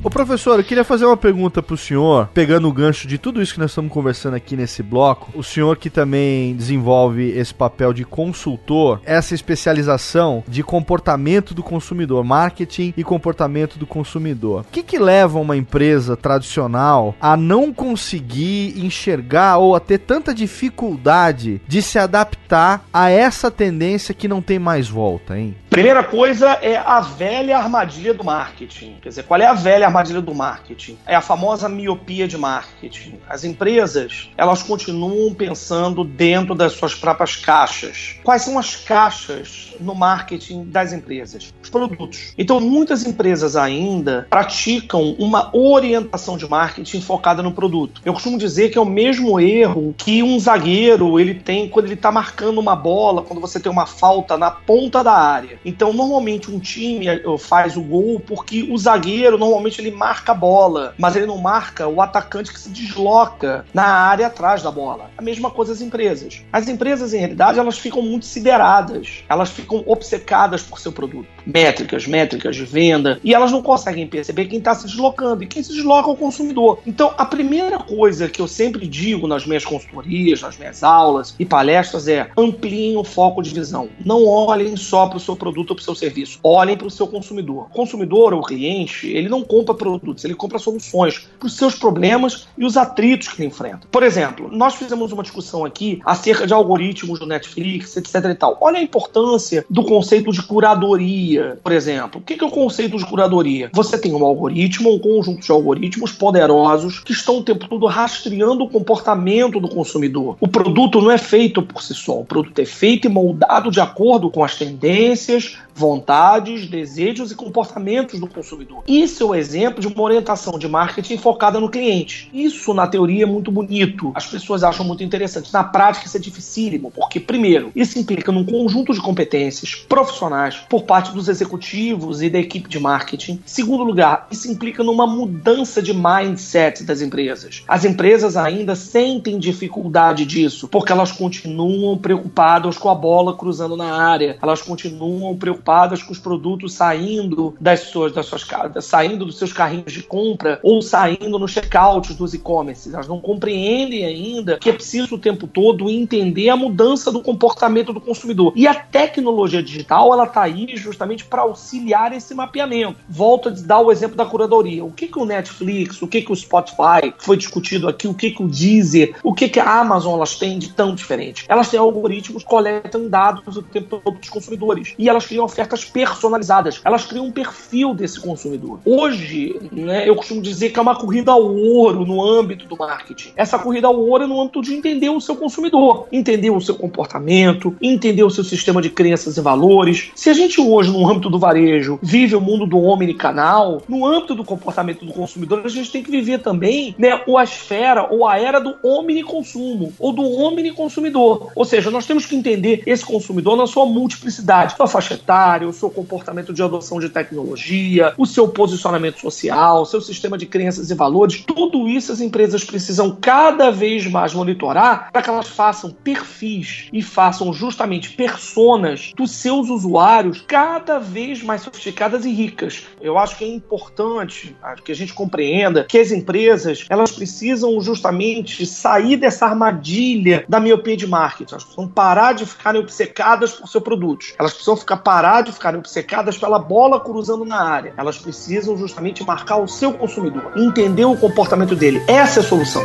Ô professor, eu queria fazer uma pergunta pro senhor, pegando o gancho de tudo isso que nós estamos conversando aqui nesse bloco. O senhor que também desenvolve esse papel de consultor, essa especialização de comportamento do consumidor, marketing e comportamento do consumidor. O que que leva uma empresa tradicional a não conseguir enxergar ou a ter tanta dificuldade de se adaptar a essa tendência que não tem mais volta, hein? Primeira coisa é a velha armadilha do marketing. Quer dizer, qual é a velha armadilha do marketing? É a famosa miopia de marketing. As empresas, elas continuam pensando dentro das suas próprias caixas. Quais são as caixas no marketing das empresas? Os produtos. Então, muitas empresas ainda praticam uma orientação de marketing focada no produto. Eu costumo dizer que é o mesmo erro que um zagueiro ele tem quando ele está marcando uma bola, quando você tem uma falta na ponta da área. Então, normalmente um time eh, faz o gol porque o zagueiro normalmente ele marca a bola, mas ele não marca o atacante que se desloca na área atrás da bola. A mesma coisa as empresas. As empresas, em realidade, elas ficam muito sideradas, elas ficam obcecadas por seu produto. Métricas, métricas de venda, e elas não conseguem perceber quem está se deslocando, e quem se desloca é o consumidor. Então, a primeira coisa que eu sempre digo nas minhas consultorias, nas minhas aulas e palestras é ampliem o foco de visão. Não olhem só para o seu produto ou para o seu serviço. Olhem para o seu consumidor. O consumidor ou cliente, ele não compra compra produtos, ele compra soluções para os seus problemas e os atritos que ele enfrenta. Por exemplo, nós fizemos uma discussão aqui acerca de algoritmos do Netflix, etc e tal. Olha a importância do conceito de curadoria, por exemplo. O que é o conceito de curadoria? Você tem um algoritmo, um conjunto de algoritmos poderosos que estão o tempo todo rastreando o comportamento do consumidor. O produto não é feito por si só, o produto é feito e moldado de acordo com as tendências, vontades, desejos e comportamentos do consumidor. Isso é o exemplo de uma orientação de marketing focada no cliente. Isso, na teoria, é muito bonito. As pessoas acham muito interessante. Na prática, isso é dificílimo, porque, primeiro, isso implica num conjunto de competências profissionais por parte dos executivos e da equipe de marketing. Segundo lugar, isso implica numa mudança de mindset das empresas. As empresas ainda sentem dificuldade disso, porque elas continuam preocupadas com a bola cruzando na área, elas continuam preocupadas com os produtos saindo das suas, das suas casas, saindo dos seus carrinhos de compra ou saindo no checkout dos e-commerce. Elas não compreendem ainda que é preciso o tempo todo entender a mudança do comportamento do consumidor. E a tecnologia digital, ela está aí justamente para auxiliar esse mapeamento. Volto a dar o exemplo da curadoria. O que, que o Netflix, o que, que o Spotify foi discutido aqui, o que, que o Deezer, o que, que a Amazon elas têm de tão diferente? Elas têm algoritmos que coletam dados o tempo todo dos consumidores. E elas criam ofertas personalizadas. Elas criam um perfil desse consumidor. Hoje, né, eu costumo dizer que é uma corrida ao ouro no âmbito do marketing. Essa corrida ao ouro é no âmbito de entender o seu consumidor, entender o seu comportamento, entender o seu sistema de crenças e valores. Se a gente hoje, no âmbito do varejo, vive o mundo do omnicanal, no âmbito do comportamento do consumidor, a gente tem que viver também né, a esfera ou a era do omniconsumo ou do omniconsumidor. Ou seja, nós temos que entender esse consumidor na sua multiplicidade, sua faixa etária, o seu comportamento de adoção de tecnologia, o seu posicionamento social, seu sistema de crenças e valores, tudo isso as empresas precisam cada vez mais monitorar para que elas façam perfis e façam justamente personas dos seus usuários cada vez mais sofisticadas e ricas. Eu acho que é importante que a gente compreenda que as empresas elas precisam justamente sair dessa armadilha da miopia de marketing. Elas precisam parar de ficarem obcecadas por seus produtos. Elas precisam ficar parar de ficarem obcecadas pela bola cruzando na área. Elas precisam justamente marcar o seu consumidor, entender o comportamento dele. Essa é a solução.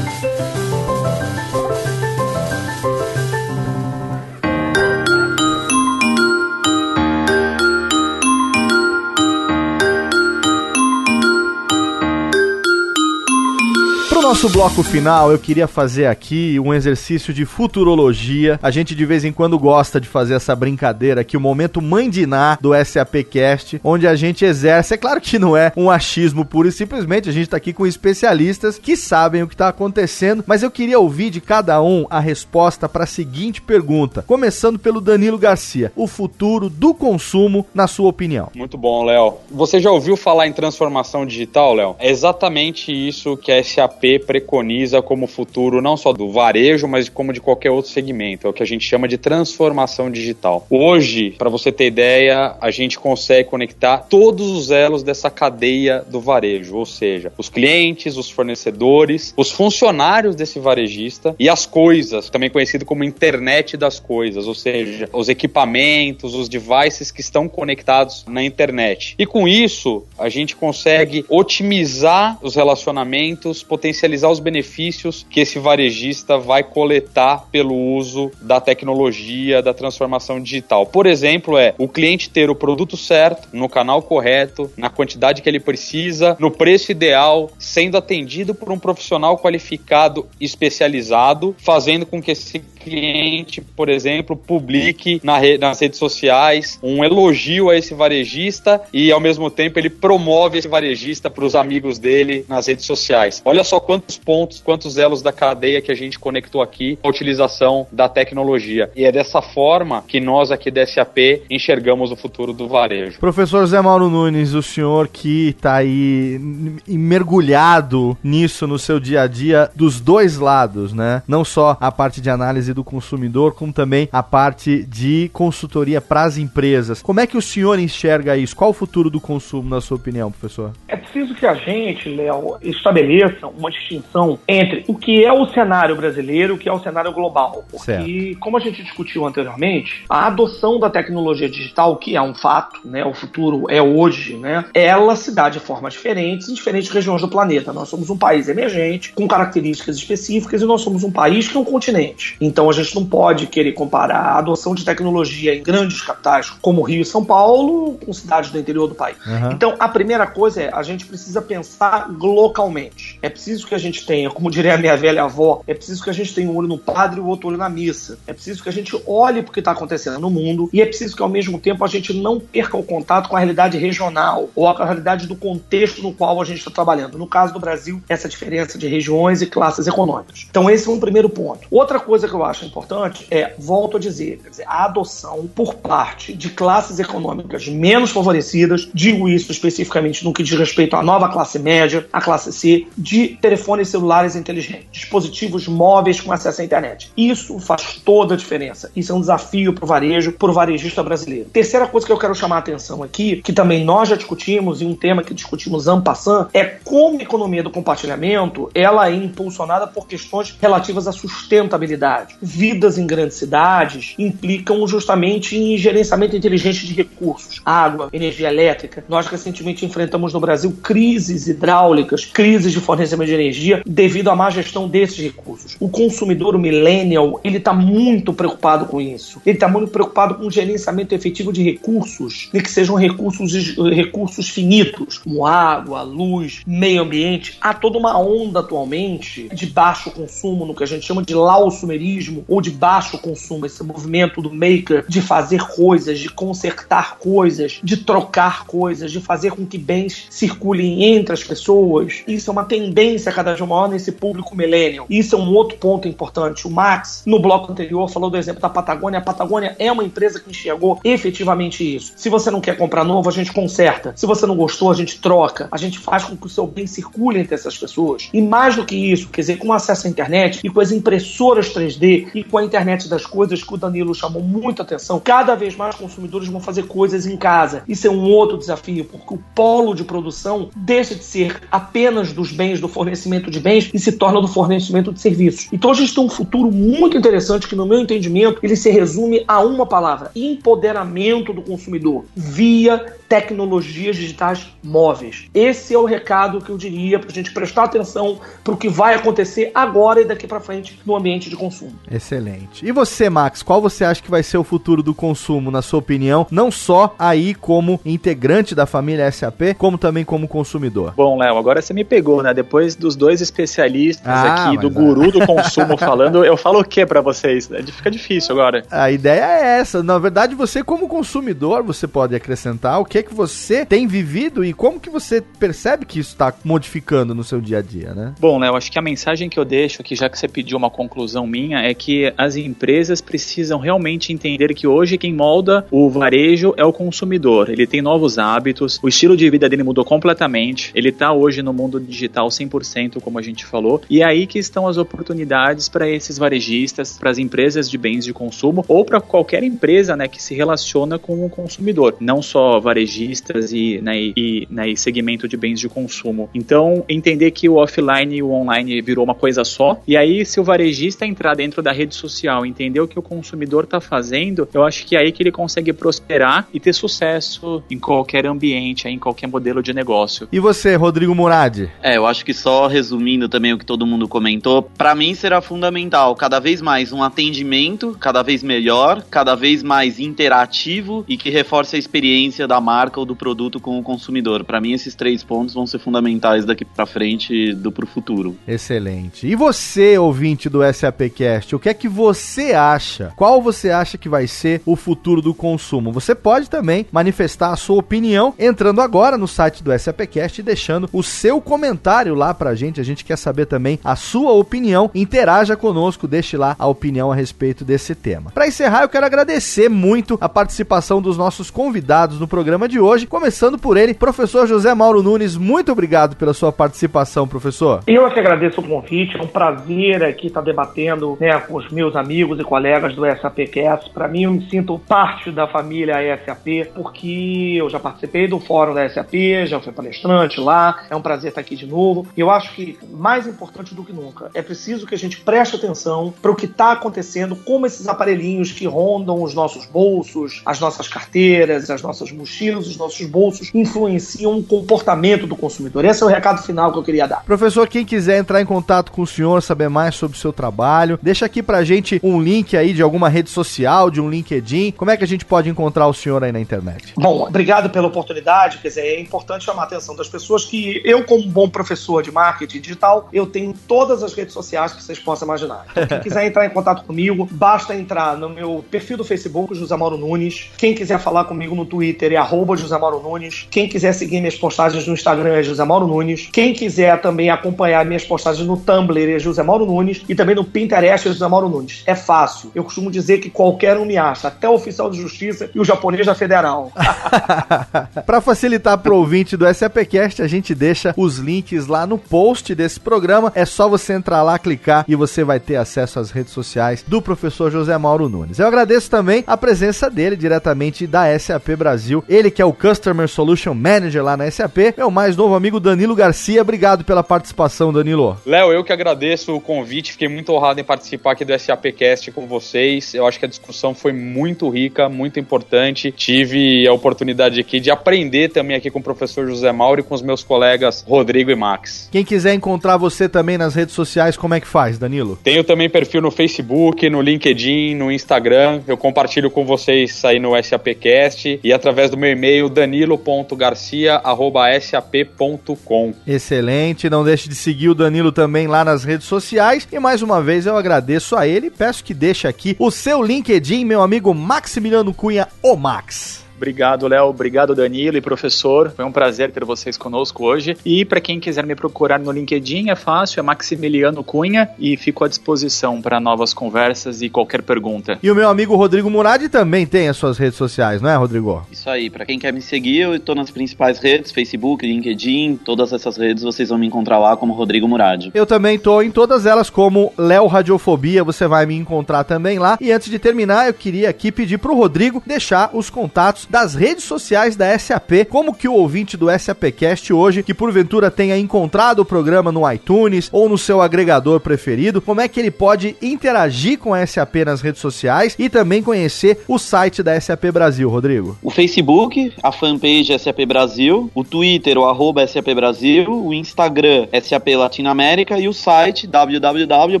Nosso bloco final, eu queria fazer aqui um exercício de futurologia. A gente de vez em quando gosta de fazer essa brincadeira aqui, o momento Ná do SAPcast, onde a gente exerce, é claro que não é um achismo puro e simplesmente, a gente tá aqui com especialistas que sabem o que tá acontecendo, mas eu queria ouvir de cada um a resposta para a seguinte pergunta, começando pelo Danilo Garcia. O futuro do consumo, na sua opinião? Muito bom, Léo. Você já ouviu falar em transformação digital, Léo? É exatamente isso que a SAP preconiza como futuro não só do varejo, mas como de qualquer outro segmento. É o que a gente chama de transformação digital. Hoje, para você ter ideia, a gente consegue conectar todos os elos dessa cadeia do varejo, ou seja, os clientes, os fornecedores, os funcionários desse varejista e as coisas, também conhecido como internet das coisas, ou seja, os equipamentos, os devices que estão conectados na internet. E com isso, a gente consegue otimizar os relacionamentos, potencializar potencializar os benefícios que esse varejista vai coletar pelo uso da tecnologia, da transformação digital. Por exemplo, é o cliente ter o produto certo, no canal correto, na quantidade que ele precisa, no preço ideal, sendo atendido por um profissional qualificado especializado, fazendo com que esse cliente, por exemplo, publique na re nas redes sociais um elogio a esse varejista e, ao mesmo tempo, ele promove esse varejista para os amigos dele nas redes sociais. Olha só quantos pontos, quantos elos da cadeia que a gente conectou aqui a utilização da tecnologia. E é dessa forma que nós aqui da SAP enxergamos o futuro do varejo. Professor Zé Mauro Nunes, o senhor que está aí mergulhado nisso no seu dia a dia dos dois lados, né? Não só a parte de análise análise do consumidor, como também a parte de consultoria para as empresas. Como é que o senhor enxerga isso? Qual o futuro do consumo, na sua opinião, professor? É preciso que a gente, Léo, estabeleça uma distinção entre o que é o cenário brasileiro e o que é o cenário global. Porque, certo. como a gente discutiu anteriormente, a adoção da tecnologia digital, que é um fato, né, o futuro é hoje, né, ela se dá de formas diferentes em diferentes regiões do planeta. Nós somos um país emergente, com características específicas, e nós somos um país que é um continente. Então a gente não pode querer comparar a adoção de tecnologia em grandes capitais como Rio e São Paulo com cidades do interior do país. Uhum. Então a primeira coisa é a gente precisa pensar localmente. É preciso que a gente tenha, como diria a minha velha avó, é preciso que a gente tenha um olho no padre e o outro olho na missa. É preciso que a gente olhe para o que está acontecendo no mundo e é preciso que ao mesmo tempo a gente não perca o contato com a realidade regional ou com a realidade do contexto no qual a gente está trabalhando. No caso do Brasil, essa diferença de regiões e classes econômicas. Então esse é um primeiro ponto. Outra coisa que eu acho importante é, volto a dizer, dizer a adoção por parte de classes econômicas menos favorecidas, digo isso especificamente no que diz respeito à nova classe média, a classe C, de telefones celulares inteligentes, dispositivos móveis com acesso à internet. Isso faz toda a diferença. Isso é um desafio para o varejo, para o varejista brasileiro. Terceira coisa que eu quero chamar a atenção aqui, que também nós já discutimos e um tema que discutimos en passant, é como a economia do compartilhamento ela é impulsionada por questões relativas à sustentabilidade. Vidas em grandes cidades implicam justamente em gerenciamento inteligente de recursos, água, energia elétrica. Nós recentemente enfrentamos no Brasil crises hidráulicas, crises de fornecimento de energia devido à má gestão desses recursos. O consumidor, o millennial, ele está muito preocupado com isso. Ele está muito preocupado com o gerenciamento efetivo de recursos, e que sejam recursos, recursos finitos, como água, luz, meio ambiente. Há toda uma onda atualmente de baixo consumo, no que a gente chama de lausumerismo, ou de baixo consumo, esse movimento do maker de fazer coisas, de consertar coisas, de trocar coisas, de fazer com que bens circulem entre as pessoas. Isso é uma tendência cada vez maior nesse público millennial. Isso é um outro ponto importante. O Max, no bloco anterior, falou do exemplo da Patagônia. A Patagônia é uma empresa que enxergou efetivamente isso. Se você não quer comprar novo, a gente conserta. Se você não gostou, a gente troca. A gente faz com que o seu bem circule entre essas pessoas. E mais do que isso, quer dizer, com acesso à internet e com as impressoras 3D e com a internet das coisas que o Danilo chamou muita atenção, cada vez mais consumidores vão fazer coisas em casa. Isso é um outro desafio, porque o polo de produção deixa de ser apenas dos bens, do fornecimento de bens e se torna do fornecimento de serviços. Então a gente tem um futuro muito interessante que, no meu entendimento, ele se resume a uma palavra: empoderamento do consumidor via tecnologias digitais móveis. Esse é o recado que eu diria para a gente prestar atenção para o que vai acontecer agora e daqui para frente no ambiente de consumo. Excelente. E você, Max, qual você acha que vai ser o futuro do consumo, na sua opinião? Não só aí como integrante da família SAP, como também como consumidor. Bom, Léo, agora você me pegou, né? Depois dos dois especialistas ah, aqui, do é. guru do consumo falando, eu falo o que para vocês? Fica difícil agora. A ideia é essa. Na verdade, você como consumidor, você pode acrescentar o que que você tem vivido e como que você percebe que isso está modificando no seu dia a dia, né? Bom, Léo, acho que a mensagem que eu deixo aqui, já que você pediu uma conclusão minha, é que as empresas precisam realmente entender que hoje quem molda o varejo é o consumidor. Ele tem novos hábitos, o estilo de vida dele mudou completamente, ele está hoje no mundo digital 100%, como a gente falou, e é aí que estão as oportunidades para esses varejistas, para as empresas de bens de consumo ou para qualquer empresa né, que se relaciona com o consumidor, não só varejistas e, né, e, né, e segmento de bens de consumo. Então, entender que o offline e o online virou uma coisa só. E aí, se o varejista entrar dentro da rede social, entender o que o consumidor está fazendo, eu acho que é aí que ele consegue prosperar e ter sucesso em qualquer ambiente, em qualquer modelo de negócio. E você, Rodrigo Murad? É, eu acho que só resumindo também o que todo mundo comentou, para mim será fundamental cada vez mais um atendimento cada vez melhor, cada vez mais interativo e que reforce a experiência da marca marca ou do produto com o consumidor. Para mim, esses três pontos vão ser fundamentais daqui para frente do pro futuro. Excelente. E você, ouvinte do SAPcast, o que é que você acha? Qual você acha que vai ser o futuro do consumo? Você pode também manifestar a sua opinião entrando agora no site do SAPcast e deixando o seu comentário lá pra gente. A gente quer saber também a sua opinião. Interaja conosco, deixe lá a opinião a respeito desse tema. Para encerrar, eu quero agradecer muito a participação dos nossos convidados no programa de hoje, começando por ele, professor José Mauro Nunes. Muito obrigado pela sua participação, professor. Eu é que agradeço o convite, é um prazer aqui estar debatendo né, com os meus amigos e colegas do SAPcast. Para mim, eu me sinto parte da família SAP, porque eu já participei do fórum da SAP, já fui palestrante lá. É um prazer estar aqui de novo. E eu acho que, mais importante do que nunca, é preciso que a gente preste atenção para o que está acontecendo, como esses aparelhinhos que rondam os nossos bolsos, as nossas carteiras, as nossas mochilas, os nossos bolsos, influenciam o comportamento do consumidor. Esse é o recado final que eu queria dar. Professor, quem quiser entrar em contato com o senhor, saber mais sobre o seu trabalho, deixa aqui pra gente um link aí de alguma rede social, de um LinkedIn. Como é que a gente pode encontrar o senhor aí na internet? Bom, obrigado pela oportunidade. Quer dizer, é importante chamar a atenção das pessoas que eu, como bom professor de marketing digital, eu tenho todas as redes sociais que vocês possam imaginar. Então, quem quiser entrar em contato comigo, basta entrar no meu perfil do Facebook, José Mauro Nunes. Quem quiser falar comigo no Twitter é arroba José Mauro Nunes. Quem quiser seguir minhas postagens no Instagram é José Mauro Nunes. Quem quiser também acompanhar minhas postagens no Tumblr é José Mauro Nunes. E também no Pinterest é José Mauro Nunes. É fácil. Eu costumo dizer que qualquer um me acha, até o oficial de justiça e o japonês da federal. Para facilitar pro ouvinte do SAPcast, a gente deixa os links lá no post desse programa. É só você entrar lá, clicar e você vai ter acesso às redes sociais do professor José Mauro Nunes. Eu agradeço também a presença dele diretamente da SAP Brasil. Ele que é o Customer Solution Manager lá na SAP, meu mais novo amigo Danilo Garcia. Obrigado pela participação, Danilo. Léo, eu que agradeço o convite, fiquei muito honrado em participar aqui do SAPcast com vocês. Eu acho que a discussão foi muito rica, muito importante. Tive a oportunidade aqui de aprender também aqui com o professor José Mauro e com os meus colegas Rodrigo e Max. Quem quiser encontrar você também nas redes sociais, como é que faz, Danilo? Tenho também perfil no Facebook, no LinkedIn, no Instagram. Eu compartilho com vocês aí no SAPcast e através do meu e-mail danilo.garcia@sap.com. Excelente, não deixe de seguir o Danilo também lá nas redes sociais. E mais uma vez eu agradeço a ele e peço que deixe aqui o seu LinkedIn, meu amigo Maximiliano Cunha, o Max. Obrigado, Léo. Obrigado, Danilo e professor. Foi um prazer ter vocês conosco hoje. E para quem quiser me procurar no LinkedIn, é fácil, é Maximiliano Cunha e fico à disposição para novas conversas e qualquer pergunta. E o meu amigo Rodrigo Murad também tem as suas redes sociais, não é, Rodrigo? Isso aí, para quem quer me seguir, eu estou nas principais redes, Facebook, LinkedIn, todas essas redes vocês vão me encontrar lá como Rodrigo Murad. Eu também tô em todas elas como Léo Radiofobia, você vai me encontrar também lá. E antes de terminar, eu queria aqui pedir pro Rodrigo deixar os contatos das redes sociais da SAP, como que o ouvinte do SAPcast hoje, que porventura tenha encontrado o programa no iTunes ou no seu agregador preferido, como é que ele pode interagir com a SAP nas redes sociais e também conhecer o site da SAP Brasil, Rodrigo? O Facebook, a fanpage SAP Brasil, o Twitter, o arroba SAP Brasil, o Instagram SAP Latinoamérica e o site www.sap.com.br.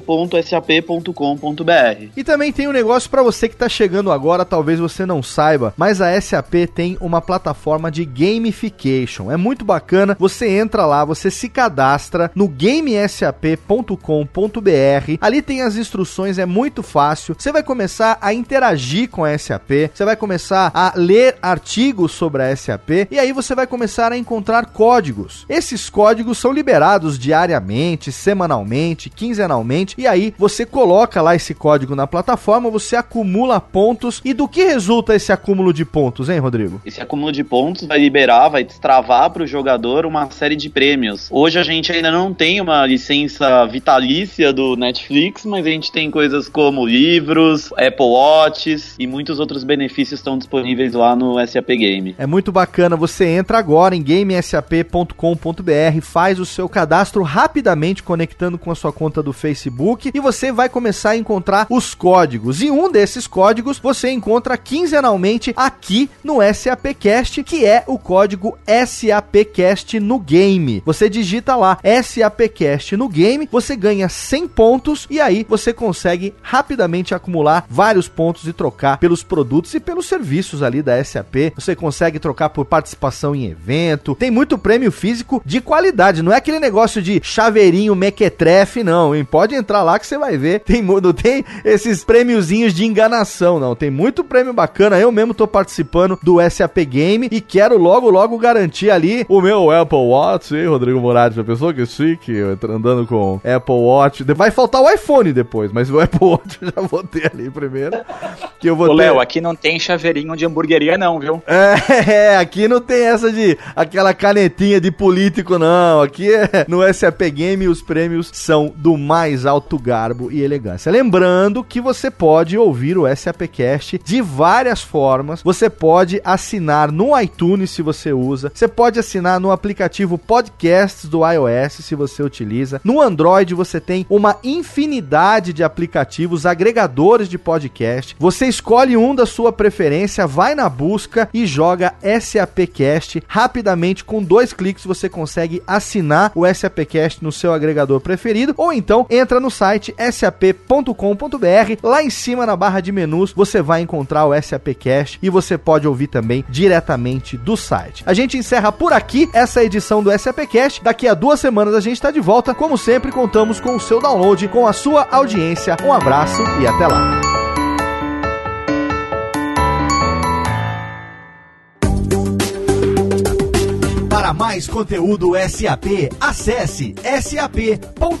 E também tem um negócio para você que está chegando agora, talvez você não saiba, mas a SAP tem uma plataforma de gamification. É muito bacana. Você entra lá, você se cadastra no gamesap.com.br. Ali tem as instruções, é muito fácil. Você vai começar a interagir com a SAP, você vai começar a ler artigos sobre a SAP e aí você vai começar a encontrar códigos. Esses códigos são liberados diariamente, semanalmente, quinzenalmente e aí você coloca lá esse código na plataforma, você acumula pontos e do que resulta esse acúmulo de pontos, hein, Rodrigo? Esse acúmulo de pontos vai liberar, vai destravar para o jogador uma série de prêmios. Hoje a gente ainda não tem uma licença vitalícia do Netflix, mas a gente tem coisas como livros, Apple Watches e muitos outros benefícios estão disponíveis lá no SAP Game. É muito bacana, você entra agora em gamesap.com.br, faz o seu cadastro rapidamente conectando com a sua conta do Facebook e você vai começar a encontrar os códigos. E um desses códigos você encontra quinzenalmente aqui no SAPcast, que é o código SAPcast no game. Você digita lá SAPcast no game, você ganha 100 pontos e aí você consegue rapidamente acumular vários pontos e trocar pelos produtos e pelos serviços ali da SAP. Você consegue trocar por participação em evento. Tem muito prêmio físico de qualidade, não é aquele negócio de chaveirinho mequetrefe não, hein? Pode entrar lá que você vai ver. Tem não tem esses prêmiozinhos de enganação, não. Tem muito prêmio bacana. Eu mesmo tô participando do SAP Game e quero logo, logo garantir ali o meu Apple Watch, hein, Rodrigo Morales? Já pensou que chique? Eu andando com Apple Watch. Vai faltar o iPhone depois, mas o Apple Watch eu já vou ter ali primeiro. Que eu vou Ô, ter... Léo, aqui não tem chaveirinho de hamburgueria, não, viu? É, aqui não tem essa de aquela canetinha de político, não. Aqui é no SAP Game os prêmios são do mais alto garbo e elegância. Lembrando que você pode ouvir o SAPcast de várias formas. Você pode assinar no iTunes se você usa. Você pode assinar no aplicativo Podcasts do iOS se você utiliza. No Android você tem uma infinidade de aplicativos agregadores de podcast. Você escolhe um da sua preferência, vai na busca e joga SAPcast rapidamente com dois cliques você consegue assinar o SAPcast no seu agregador preferido ou então entra no site sap.com.br. Lá em cima na barra de menus você vai encontrar o SAPcast e você pode ouvir também diretamente do site. A gente encerra por aqui essa edição do SAPcast. Daqui a duas semanas a gente está de volta. Como sempre, contamos com o seu download, com a sua audiência. Um abraço e até lá. Para mais conteúdo SAP, acesse sap.com.br.